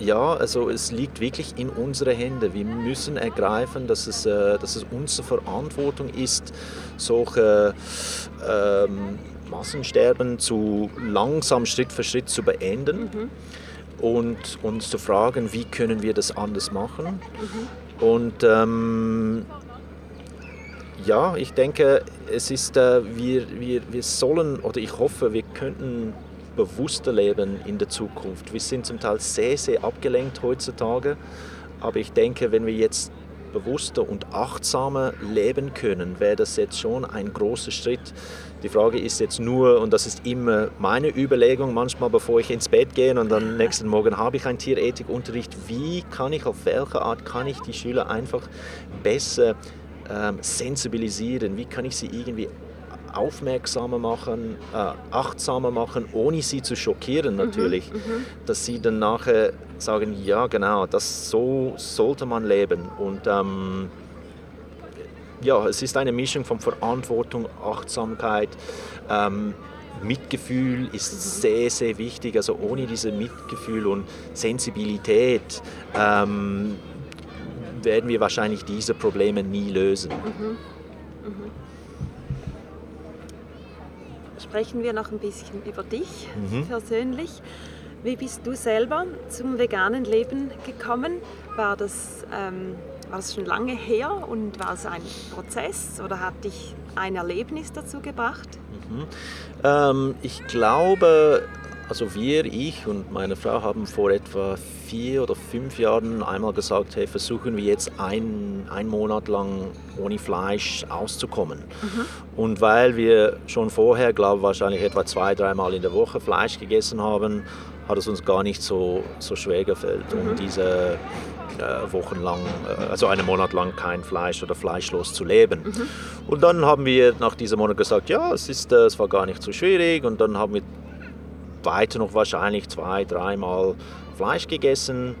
ja, also es liegt wirklich in unseren Händen. Wir müssen ergreifen, dass es, äh, dass es unsere Verantwortung ist, solche ähm, Massensterben zu langsam Schritt für Schritt zu beenden mhm. Und uns zu fragen, wie können wir das anders machen. Mhm. Und ähm, ja, ich denke, es ist, äh, wir, wir, wir sollen oder ich hoffe, wir könnten bewusster leben in der Zukunft. Wir sind zum Teil sehr, sehr abgelenkt heutzutage, aber ich denke, wenn wir jetzt bewusster und achtsamer leben können, wäre das jetzt schon ein großer Schritt. Die Frage ist jetzt nur, und das ist immer meine Überlegung, manchmal bevor ich ins Bett gehe und dann nächsten Morgen habe ich einen Tierethikunterricht, wie kann ich, auf welche Art kann ich die Schüler einfach besser ähm, sensibilisieren, wie kann ich sie irgendwie aufmerksamer machen, äh, achtsamer machen, ohne sie zu schockieren mhm, natürlich, mhm, dass sie dann nachher sagen, ja genau, das so sollte man leben. Und ähm, ja, es ist eine Mischung von Verantwortung, Achtsamkeit, ähm, Mitgefühl ist sehr, sehr wichtig. Also ohne diese Mitgefühl und Sensibilität ähm, werden wir wahrscheinlich diese Probleme nie lösen. Mhm. Mhm. Sprechen wir noch ein bisschen über dich mhm. persönlich. Wie bist du selber zum veganen Leben gekommen? War das, ähm, war das schon lange her und war es ein Prozess oder hat dich ein Erlebnis dazu gebracht? Mhm. Ähm, ich glaube, also wir, ich und meine Frau haben vor etwa vier oder fünf Jahren einmal gesagt, hey, versuchen wir jetzt ein, einen Monat lang ohne Fleisch auszukommen. Mhm. Und weil wir schon vorher, glaube ich, wahrscheinlich etwa zwei, dreimal in der Woche Fleisch gegessen haben, hat es uns gar nicht so, so schwer gefällt, mhm. um diese äh, wochenlang, äh, also einen Monat lang kein Fleisch oder fleischlos zu leben. Mhm. Und dann haben wir nach diesem Monat gesagt, ja, es, ist, äh, es war gar nicht so schwierig und dann haben wir weiter noch wahrscheinlich zwei, dreimal Fleisch gegessen.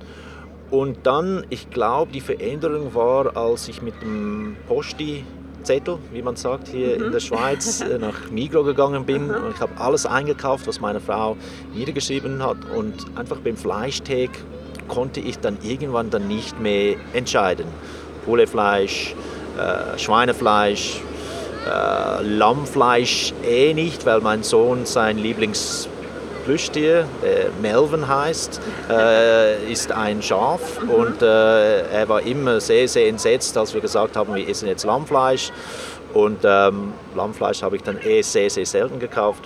Und dann, ich glaube, die Veränderung war, als ich mit dem Posti Zettel, wie man sagt, hier mhm. in der Schweiz äh, nach Migro gegangen bin. Und ich habe alles eingekauft, was meine Frau niedergeschrieben hat. Und einfach beim Fleischtag konnte ich dann irgendwann dann nicht mehr entscheiden. Pullefleisch, äh, Schweinefleisch, äh, Lammfleisch eh nicht, weil mein Sohn sein Lieblings Plüschtier, der Melvin heißt, äh, ist ein Schaf mhm. und äh, er war immer sehr, sehr entsetzt, als wir gesagt haben, wir essen jetzt Lammfleisch. Und ähm, Lammfleisch habe ich dann eh sehr, sehr selten gekauft.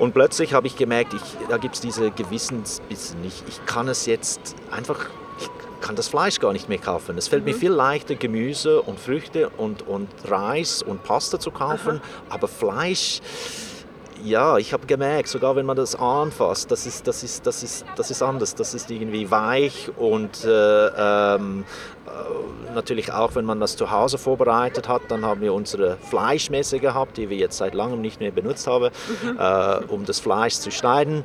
Und plötzlich habe ich gemerkt, ich, da gibt es diese Gewissensbissen nicht. Ich kann es jetzt einfach, ich kann das Fleisch gar nicht mehr kaufen. Es fällt mhm. mir viel leichter, Gemüse und Früchte und, und Reis und Pasta zu kaufen. Aha. Aber Fleisch, ja, ich habe gemerkt, sogar wenn man das anfasst, das ist, das ist, das ist, das ist anders. Das ist irgendwie weich und äh, ähm, äh, natürlich auch, wenn man das zu Hause vorbereitet hat, dann haben wir unsere Fleischmesse gehabt, die wir jetzt seit langem nicht mehr benutzt haben, mhm. äh, um das Fleisch zu schneiden.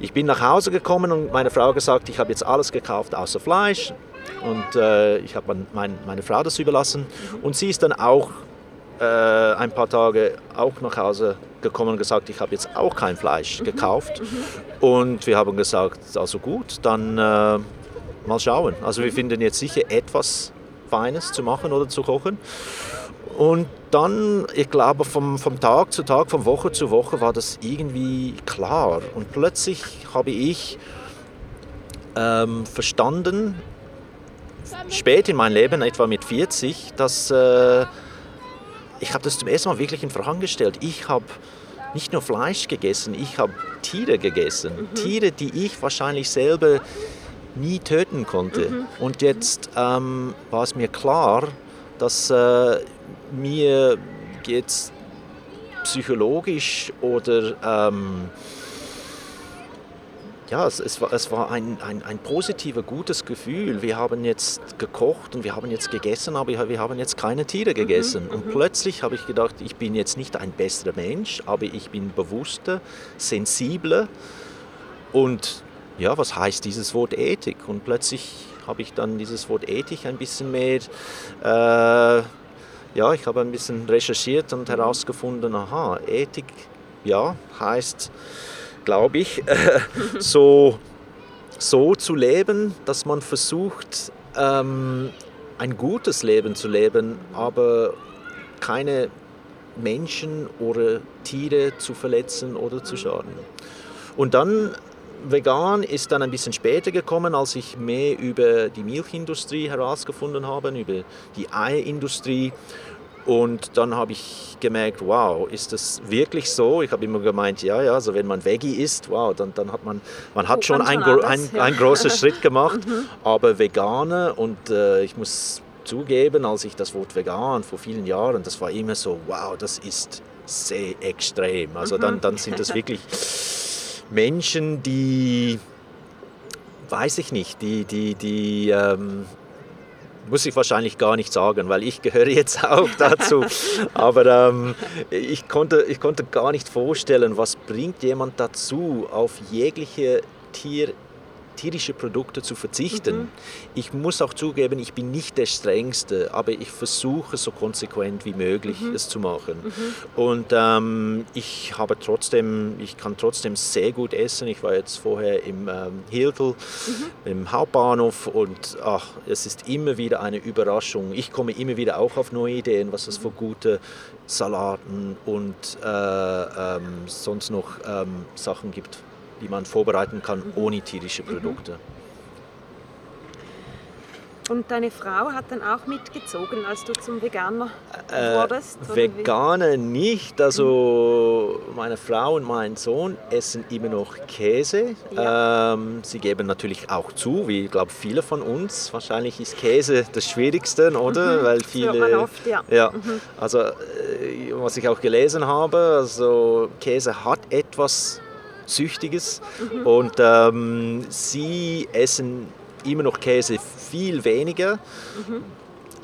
Ich bin nach Hause gekommen und meine Frau gesagt, ich habe jetzt alles gekauft außer Fleisch. Und äh, ich habe mein, meine Frau das überlassen. Mhm. Und sie ist dann auch äh, ein paar Tage auch nach Hause gekommen und gesagt, ich habe jetzt auch kein Fleisch mhm. gekauft. Mhm. Und wir haben gesagt, also gut, dann äh, mal schauen. Also wir mhm. finden jetzt sicher etwas Feines zu machen oder zu kochen. Und dann, ich glaube, vom, vom Tag zu Tag, von Woche zu Woche war das irgendwie klar. Und plötzlich habe ich ähm, verstanden, spät in meinem Leben, etwa mit 40, dass äh, ich habe das zum ersten Mal wirklich in Frage gestellt. Ich habe nicht nur Fleisch gegessen, ich habe Tiere gegessen. Mhm. Tiere, die ich wahrscheinlich selber nie töten konnte. Mhm. Und jetzt ähm, war es mir klar, dass äh, mir jetzt psychologisch oder ähm, ja, es, es, war, es war ein, ein, ein positiver, gutes Gefühl. Wir haben jetzt gekocht und wir haben jetzt gegessen, aber wir haben jetzt keine Tiere gegessen. Mhm, und mhm. plötzlich habe ich gedacht, ich bin jetzt nicht ein besserer Mensch, aber ich bin bewusster, sensibler. Und ja, was heißt dieses Wort Ethik? Und plötzlich habe ich dann dieses Wort Ethik ein bisschen mehr, äh, ja, ich habe ein bisschen recherchiert und herausgefunden, aha, Ethik, ja, heißt glaube ich, so, so zu leben, dass man versucht, ähm, ein gutes Leben zu leben, aber keine Menschen oder Tiere zu verletzen oder zu schaden. Und dann vegan ist dann ein bisschen später gekommen, als ich mehr über die Milchindustrie herausgefunden habe, über die Eiindustrie und dann habe ich gemerkt, wow, ist das wirklich so? Ich habe immer gemeint, ja, ja, also wenn man Veggie ist, wow, dann, dann hat man, man hat schon einen ein, ja. ein großen Schritt gemacht. Mhm. Aber Veganer und äh, ich muss zugeben, als ich das Wort vegan vor vielen Jahren, das war immer so, wow, das ist sehr extrem. Also dann, mhm. dann sind das wirklich Menschen, die, weiß ich nicht, die, die, die ähm, muss ich wahrscheinlich gar nicht sagen, weil ich gehöre jetzt auch dazu. Aber ähm, ich, konnte, ich konnte gar nicht vorstellen, was bringt jemand dazu, auf jegliche Tier tierische Produkte zu verzichten. Mhm. Ich muss auch zugeben, ich bin nicht der Strengste, aber ich versuche so konsequent wie möglich mhm. es zu machen. Mhm. Und ähm, ich habe trotzdem, ich kann trotzdem sehr gut essen. Ich war jetzt vorher im ähm, Hiltl, mhm. im Hauptbahnhof und ach, es ist immer wieder eine Überraschung. Ich komme immer wieder auch auf neue Ideen, was es für gute Salaten und äh, ähm, sonst noch ähm, Sachen gibt, die man vorbereiten kann ohne tierische Produkte. Und deine Frau hat dann auch mitgezogen, als du zum Veganer äh, wurdest? Äh, Veganer nicht. Also meine Frau und mein Sohn essen immer noch Käse. Ja. Ähm, sie geben natürlich auch zu, wie ich glaube viele von uns. Wahrscheinlich ist Käse das Schwierigste, oder? Mhm. Weil viele. Das man oft, ja. ja. Mhm. Also äh, was ich auch gelesen habe, also Käse hat etwas Süchtiges mhm. und ähm, sie essen immer noch Käse viel weniger. Mhm.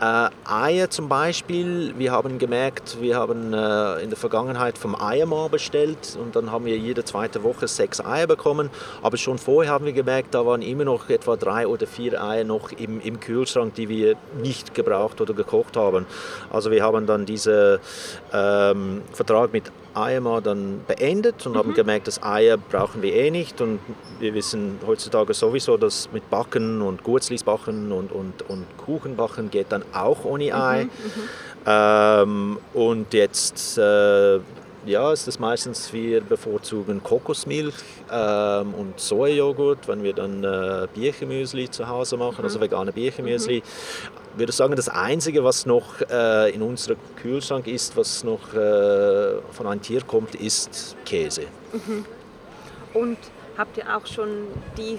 Äh, Eier zum Beispiel, wir haben gemerkt, wir haben äh, in der Vergangenheit vom Eiermar bestellt und dann haben wir jede zweite Woche sechs Eier bekommen. Aber schon vorher haben wir gemerkt, da waren immer noch etwa drei oder vier Eier noch im, im Kühlschrank, die wir nicht gebraucht oder gekocht haben. Also wir haben dann diesen ähm, Vertrag mit Eier dann beendet und mhm. haben gemerkt, dass Eier brauchen wir eh nicht. Und wir wissen heutzutage sowieso, dass mit Backen und Gurzlis backen und, und, und Kuchen backen geht dann auch ohne Ei. Mhm, mhm. ähm, und jetzt äh, ja, ist es meistens, wir bevorzugen Kokosmilch ähm, und Sojajoghurt, wenn wir dann äh, Bierchenmüsli zu Hause machen, mhm. also vegane Bierchenmüsli. Mhm würde sagen, das Einzige, was noch äh, in unserem Kühlschrank ist, was noch äh, von einem Tier kommt, ist Käse. Mhm. Und habt ihr auch schon die,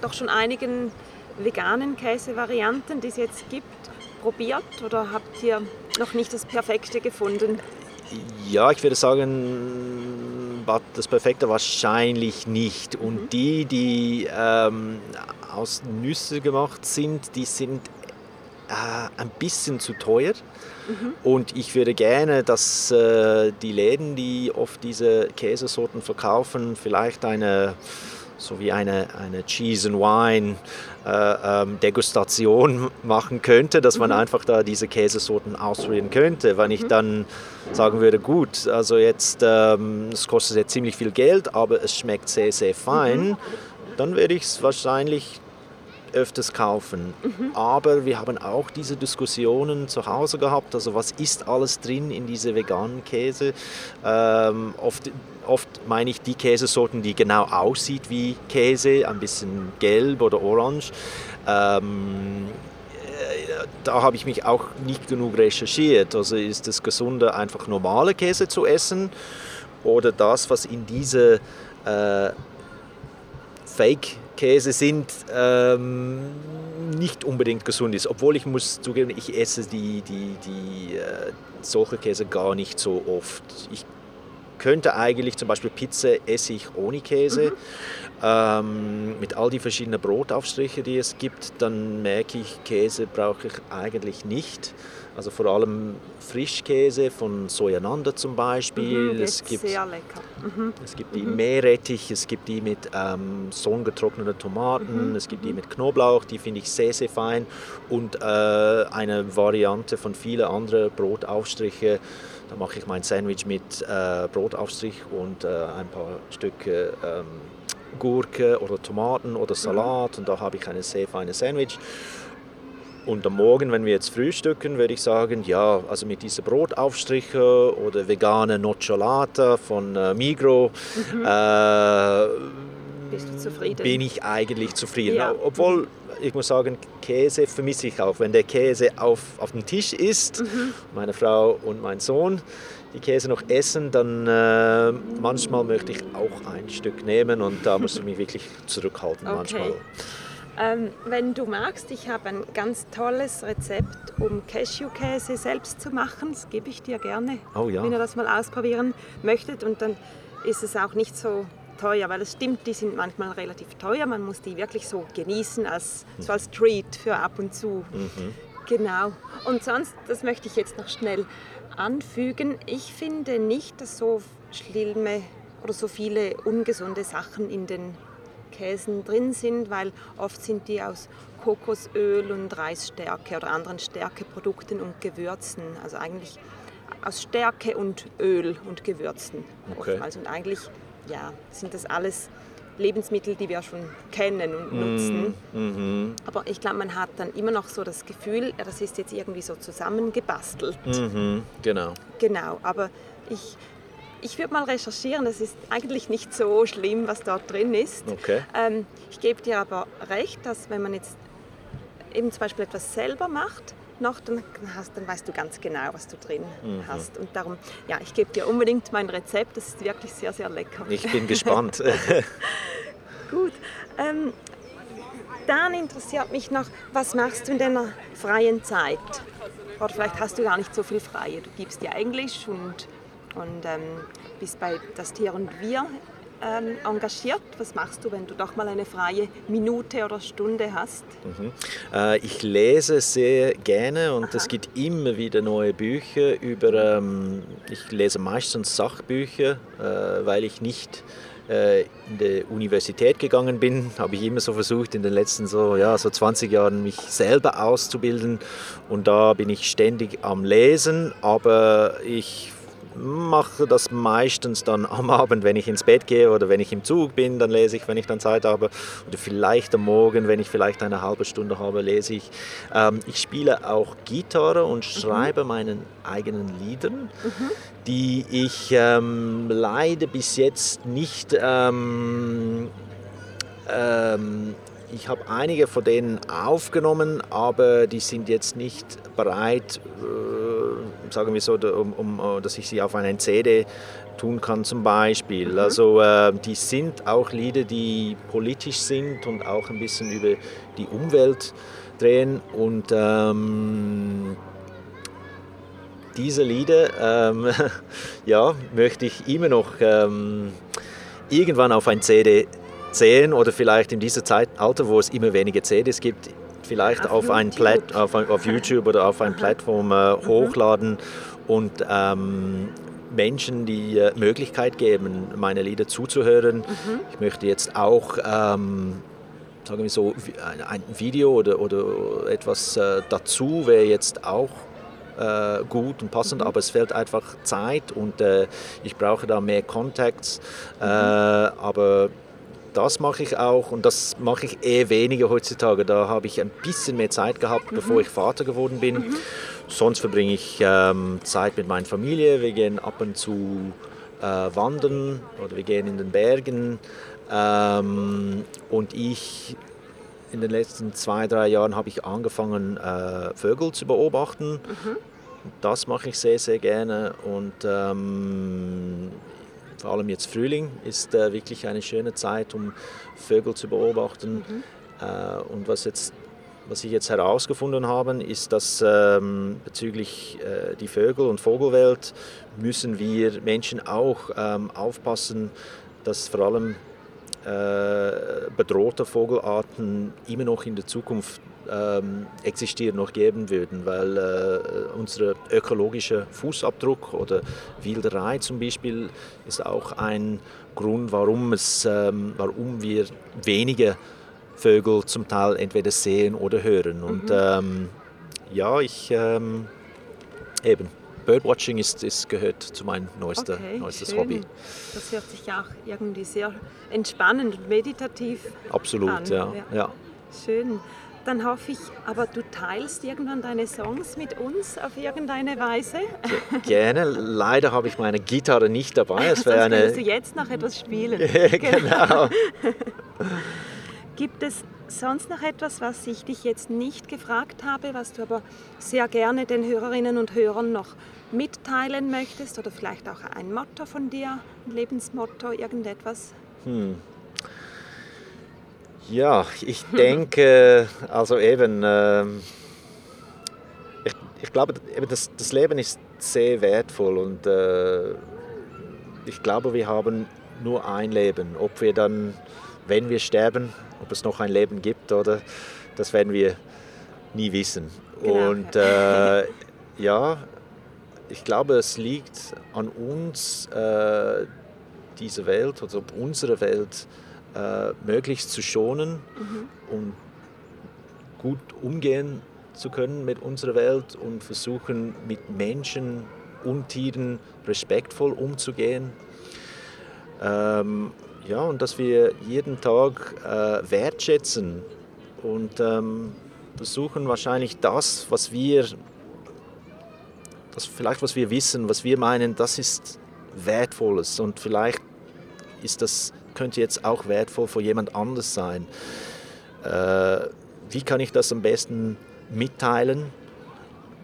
doch schon einigen veganen Käsevarianten, die es jetzt gibt, probiert oder habt ihr noch nicht das Perfekte gefunden? Ja, ich würde sagen, das Perfekte wahrscheinlich nicht. Und mhm. die, die ähm, aus Nüsse gemacht sind, die sind ein bisschen zu teuer. Mhm. Und ich würde gerne, dass äh, die Läden, die oft diese Käsesorten verkaufen, vielleicht eine so wie eine, eine Cheese and Wine äh, ähm, Degustation machen könnte, dass man mhm. einfach da diese Käsesorten ausprobieren könnte. Wenn ich mhm. dann sagen würde, gut, also jetzt, ähm, es kostet jetzt ziemlich viel Geld, aber es schmeckt sehr, sehr fein, mhm. dann würde ich es wahrscheinlich öfters kaufen. Mhm. Aber wir haben auch diese Diskussionen zu Hause gehabt. Also was ist alles drin in diese veganen Käse? Ähm, oft, oft meine ich die Käsesorten, die genau aussieht wie Käse, ein bisschen gelb oder orange. Ähm, äh, da habe ich mich auch nicht genug recherchiert. Also ist es gesunder, einfach normale Käse zu essen oder das, was in diese äh, Fake Käse sind, ähm, nicht unbedingt gesund ist. Obwohl ich muss zugeben, ich esse die, die, die äh, solche Käse gar nicht so oft. Ich könnte eigentlich zum Beispiel Pizza esse ich ohne Käse. Mhm. Ähm, mit all die verschiedenen Brotaufstriche, die es gibt, dann merke ich, Käse brauche ich eigentlich nicht. Also vor allem Frischkäse von Sojananda zum Beispiel. Mhm, es gibt, sehr lecker. Mhm. Es gibt die mhm. Meerrettich, es gibt die mit ähm, sonnengetrockneten Tomaten, mhm. es gibt die mhm. mit Knoblauch, die finde ich sehr, sehr fein. Und äh, eine Variante von vielen anderen Brotaufstriche. Da mache ich mein Sandwich mit äh, Brotaufstrich und äh, ein paar Stücke ähm, Gurke oder Tomaten oder Salat. Und da habe ich ein sehr feines Sandwich. Und am Morgen, wenn wir jetzt frühstücken, würde ich sagen, ja, also mit diesen Brotaufstriche oder vegane Nocciolata von äh, Migro, mhm. äh, bin ich eigentlich zufrieden. Ja. Obwohl, ich muss sagen, Käse vermisse ich auch. Wenn der Käse auf, auf dem Tisch ist, mhm. meine Frau und mein Sohn die Käse noch essen, dann äh, manchmal möchte ich auch ein Stück nehmen und da muss ich mich wirklich zurückhalten okay. manchmal. Ähm, wenn du magst, ich habe ein ganz tolles Rezept, um Cashewkäse selbst zu machen. Das gebe ich dir gerne, oh, ja. wenn ihr das mal ausprobieren möchtet. Und dann ist es auch nicht so teuer, weil es stimmt, die sind manchmal relativ teuer. Man muss die wirklich so genießen, als, so als Treat für ab und zu. Mhm. Genau. Und sonst, das möchte ich jetzt noch schnell anfügen. Ich finde nicht, dass so schlimme oder so viele ungesunde Sachen in den Käsen drin sind, weil oft sind die aus Kokosöl und Reisstärke oder anderen Stärkeprodukten und Gewürzen. Also eigentlich aus Stärke und Öl und Gewürzen Okay. oftmals. Und eigentlich ja, sind das alles Lebensmittel, die wir schon kennen und nutzen. Mhm. Aber ich glaube, man hat dann immer noch so das Gefühl, das ist jetzt irgendwie so zusammengebastelt. Mhm. Genau. Genau, aber ich, ich würde mal recherchieren, das ist eigentlich nicht so schlimm, was dort drin ist. Okay. Ähm, ich gebe dir aber recht, dass wenn man jetzt eben zum Beispiel etwas selber macht, noch, dann, hast, dann weißt du ganz genau, was du drin Mhm. hast. Und darum, ja, ich gebe dir unbedingt mein Rezept, das ist wirklich sehr, sehr lecker. Ich bin gespannt. Gut. Ähm, dann interessiert mich noch, was machst du in deiner freien Zeit? Oder vielleicht hast du gar nicht so viel Freie. Du gibst dir Englisch und, und ähm, bist bei Das Tier und Wir ähm, engagiert. Was machst du, wenn du doch mal eine freie Minute oder Stunde hast? Äh, ich lese sehr gerne und es gibt immer wieder neue Bücher über. Ähm, ich lese meistens Sachbücher, äh, weil ich nicht äh, in die Universität gegangen bin, habe ich immer so versucht, in den letzten so, ja, so 20 Jahren mich selber auszubilden. Und da bin ich ständig am Lesen, aber ich mache das meistens dann am Abend, wenn ich ins Bett gehe oder wenn ich im Zug bin, dann lese ich, wenn ich dann Zeit habe. Oder vielleicht am Morgen, wenn ich vielleicht eine halbe Stunde habe, lese ich. Ähm, ich spiele auch Gitarre und schreibe meinen eigenen Liedern, die ich ähm, leider bis jetzt nicht ähm, ähm, ich habe einige von denen aufgenommen, aber die sind jetzt nicht bereit, äh, sagen wir so, um, um, äh, dass ich sie auf einen CD tun kann zum Beispiel. Also äh, die sind auch Lieder, die politisch sind und auch ein bisschen über die Umwelt drehen und ähm, diese Lieder ähm, ja, möchte ich immer noch ähm, irgendwann auf ein CD sehen oder vielleicht in dieser Zeitalter, wo es immer weniger CDs gibt, vielleicht auf, Auf ein. Plat auf, ein, auf YouTube oder auf eine Plattform äh, hochladen und ähm, Menschen die äh, Möglichkeit geben, meine Lieder zuzuhören. Ich möchte jetzt auch ähm, sagen wir so, ein- Video oder, oder etwas äh, dazu wäre jetzt auch äh, gut und passend, aber es fehlt einfach Zeit und äh, ich brauche da mehr Contacts. Äh, aber das mache ich auch und das mache ich eher weniger heutzutage. Da habe ich ein bisschen mehr Zeit gehabt, bevor ich Vater geworden bin. Sonst verbringe ich ähm, Zeit mit meiner Familie. Wir gehen ab und zu äh, wandern oder wir gehen in den Bergen. Ähm, und ich in den letzten zwei, drei Jahren habe ich angefangen, äh, Vögel zu beobachten. Das mache ich sehr, sehr gerne. Und ähm, vor allem jetzt Frühling ist äh, wirklich eine schöne Zeit, um Vögel zu beobachten. Äh, und was, jetzt, was ich jetzt herausgefunden habe, ist, dass ähm, bezüglich äh, die Vögel und Vogelwelt müssen wir Menschen auch ähm, aufpassen, dass vor allem äh, bedrohte Vogelarten immer noch in der Zukunft ähm, existieren, noch geben würden, weil äh, unser ökologischer Fußabdruck oder Wilderei zum Beispiel ist auch ein Grund, warum, es, ähm, warum wir weniger Vögel zum Teil entweder sehen oder hören. Und ähm, ja, ich ähm, eben. Birdwatching ist, ist, gehört zu meinem neuester, neuestes schön. Hobby. Das hört sich auch irgendwie sehr entspannend und meditativ Absolut, an. ja. ja. Schön. Dann hoffe ich, aber du teilst irgendwann deine Songs mit uns auf irgendeine Weise. Gerne. Leider habe ich meine Gitarre nicht dabei. Es wäre könntest du eine. jetzt noch etwas spielen. genau. Gibt es sonst noch etwas, was ich dich jetzt nicht gefragt habe, was du aber sehr gerne den Hörerinnen und Hörern noch mitteilen möchtest? Oder vielleicht auch ein Motto von dir, ein Lebensmotto, irgendetwas? Ja, ich denke, also eben, ähm, ich, ich glaube, eben das, das Leben ist sehr wertvoll und äh, ich glaube, wir haben nur ein Leben. Ob wir dann, wenn wir sterben, ob es noch ein Leben gibt oder das werden wir nie wissen. Genau. Und äh, ja, ich glaube, es liegt an uns, äh, diese Welt, also unsere Welt äh, möglichst zu schonen Mhm. und gut umgehen zu können mit unserer Welt und versuchen mit Menschen und Tieren respektvoll umzugehen. Ähm, ja, und dass wir jeden Tag äh, wertschätzen und ähm, versuchen wahrscheinlich das, was wir, das vielleicht was wir wissen, was wir meinen, das ist wertvolles und vielleicht ist das könnte jetzt auch wertvoll für jemand anders sein. Äh, wie kann ich das am besten mitteilen?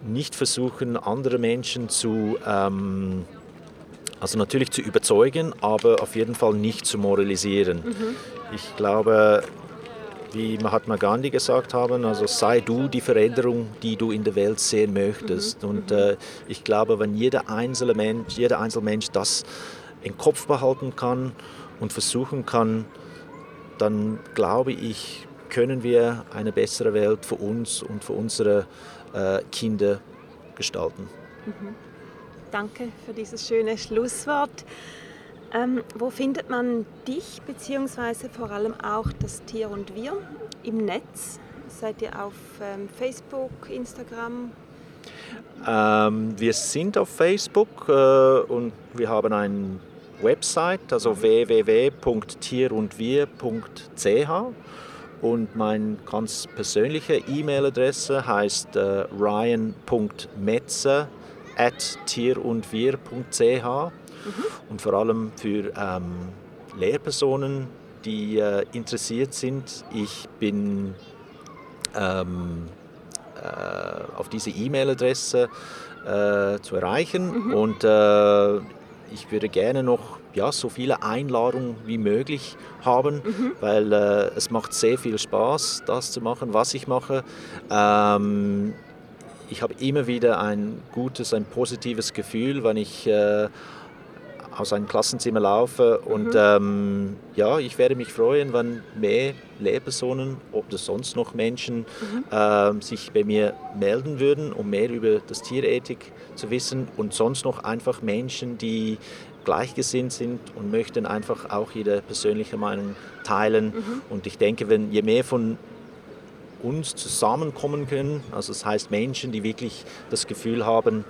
Nicht versuchen, andere Menschen zu, ähm, also natürlich zu überzeugen, aber auf jeden Fall nicht zu moralisieren. Ich glaube, wie Mahatma Gandhi gesagt haben, also sei du die Veränderung, die du in der Welt sehen möchtest. Und äh, ich glaube, wenn jeder einzelne Mensch, jeder einzelne Mensch das im Kopf behalten kann und versuchen kann, dann glaube ich, können wir eine bessere Welt für uns und für unsere äh, Kinder gestalten. Danke für dieses schöne Schlusswort. Ähm, wo findet man dich beziehungsweise vor allem auch das Tier und wir im Netz? Seid ihr auf ähm, Facebook, Instagram? Ähm, wir sind auf Facebook äh, und wir haben eine Website, also www.tierundwir.ch und meine ganz persönliche E-Mail-Adresse heißt äh, ryan.metzer at tierundwir.ch und vor allem für ähm, Lehrpersonen, die äh, interessiert sind. Ich bin ähm, äh, auf diese E-Mail-Adresse äh, zu erreichen. Und äh, ich würde gerne noch ja, so viele Einladungen wie möglich haben, weil äh, es macht sehr viel Spaß, das zu machen, was ich mache. Ähm, ich habe immer wieder ein gutes, ein positives Gefühl, wenn ich äh, aus einem Klassenzimmer laufe. Und ähm, ja, ich werde mich freuen, wenn mehr Lehrpersonen oder sonst noch Menschen ähm, sich bei mir melden würden, um mehr über das Tierethik zu wissen. Und sonst noch einfach Menschen, die gleichgesinnt sind und möchten einfach auch ihre persönliche Meinung teilen. Und ich denke, wenn je mehr von uns zusammenkommen können. Also das heißt Menschen, die wirklich das Gefühl haben,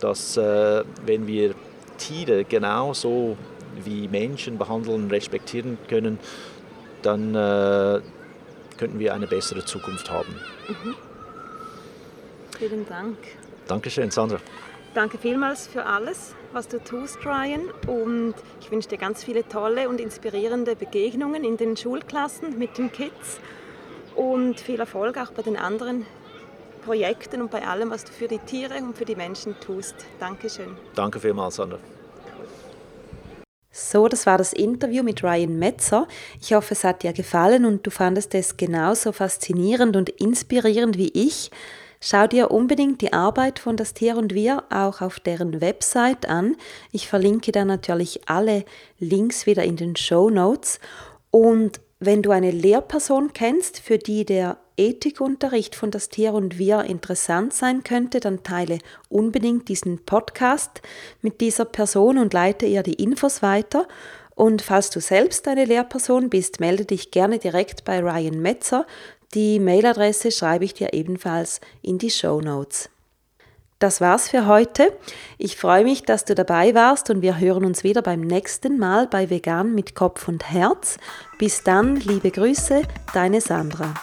dass äh, wenn wir Tiere genauso wie Menschen behandeln und respektieren können, dann äh, könnten wir eine bessere Zukunft haben. Vielen Dank. Dankeschön, Sandra. Danke vielmals für alles, was du tust, Ryan. Und ich wünsche dir ganz viele tolle und inspirierende Begegnungen in den Schulklassen mit den Kids und viel Erfolg auch bei den anderen Projekten und bei allem, was du für die Tiere und für die Menschen tust. Dankeschön. Danke vielmals, Sandra. So, das war das Interview mit Ryan Metzer. Ich hoffe, es hat dir gefallen und du fandest es genauso faszinierend und inspirierend wie ich. Schau dir unbedingt die Arbeit von Das Tier und Wir auch auf deren Website an. Ich verlinke da natürlich alle Links wieder in den Show Notes. Und wenn du eine Lehrperson kennst, für die der Ethikunterricht von Das Tier und Wir interessant sein könnte, dann teile unbedingt diesen Podcast mit dieser Person und leite ihr die Infos weiter. Und falls du selbst eine Lehrperson bist, melde dich gerne direkt bei Ryan Metzer. Die Mailadresse schreibe ich dir ebenfalls in die Show Notes. Das war's für heute. Ich freue mich, dass du dabei warst und wir hören uns wieder beim nächsten Mal bei Vegan mit Kopf und Herz. Bis dann, liebe Grüße, deine Sandra.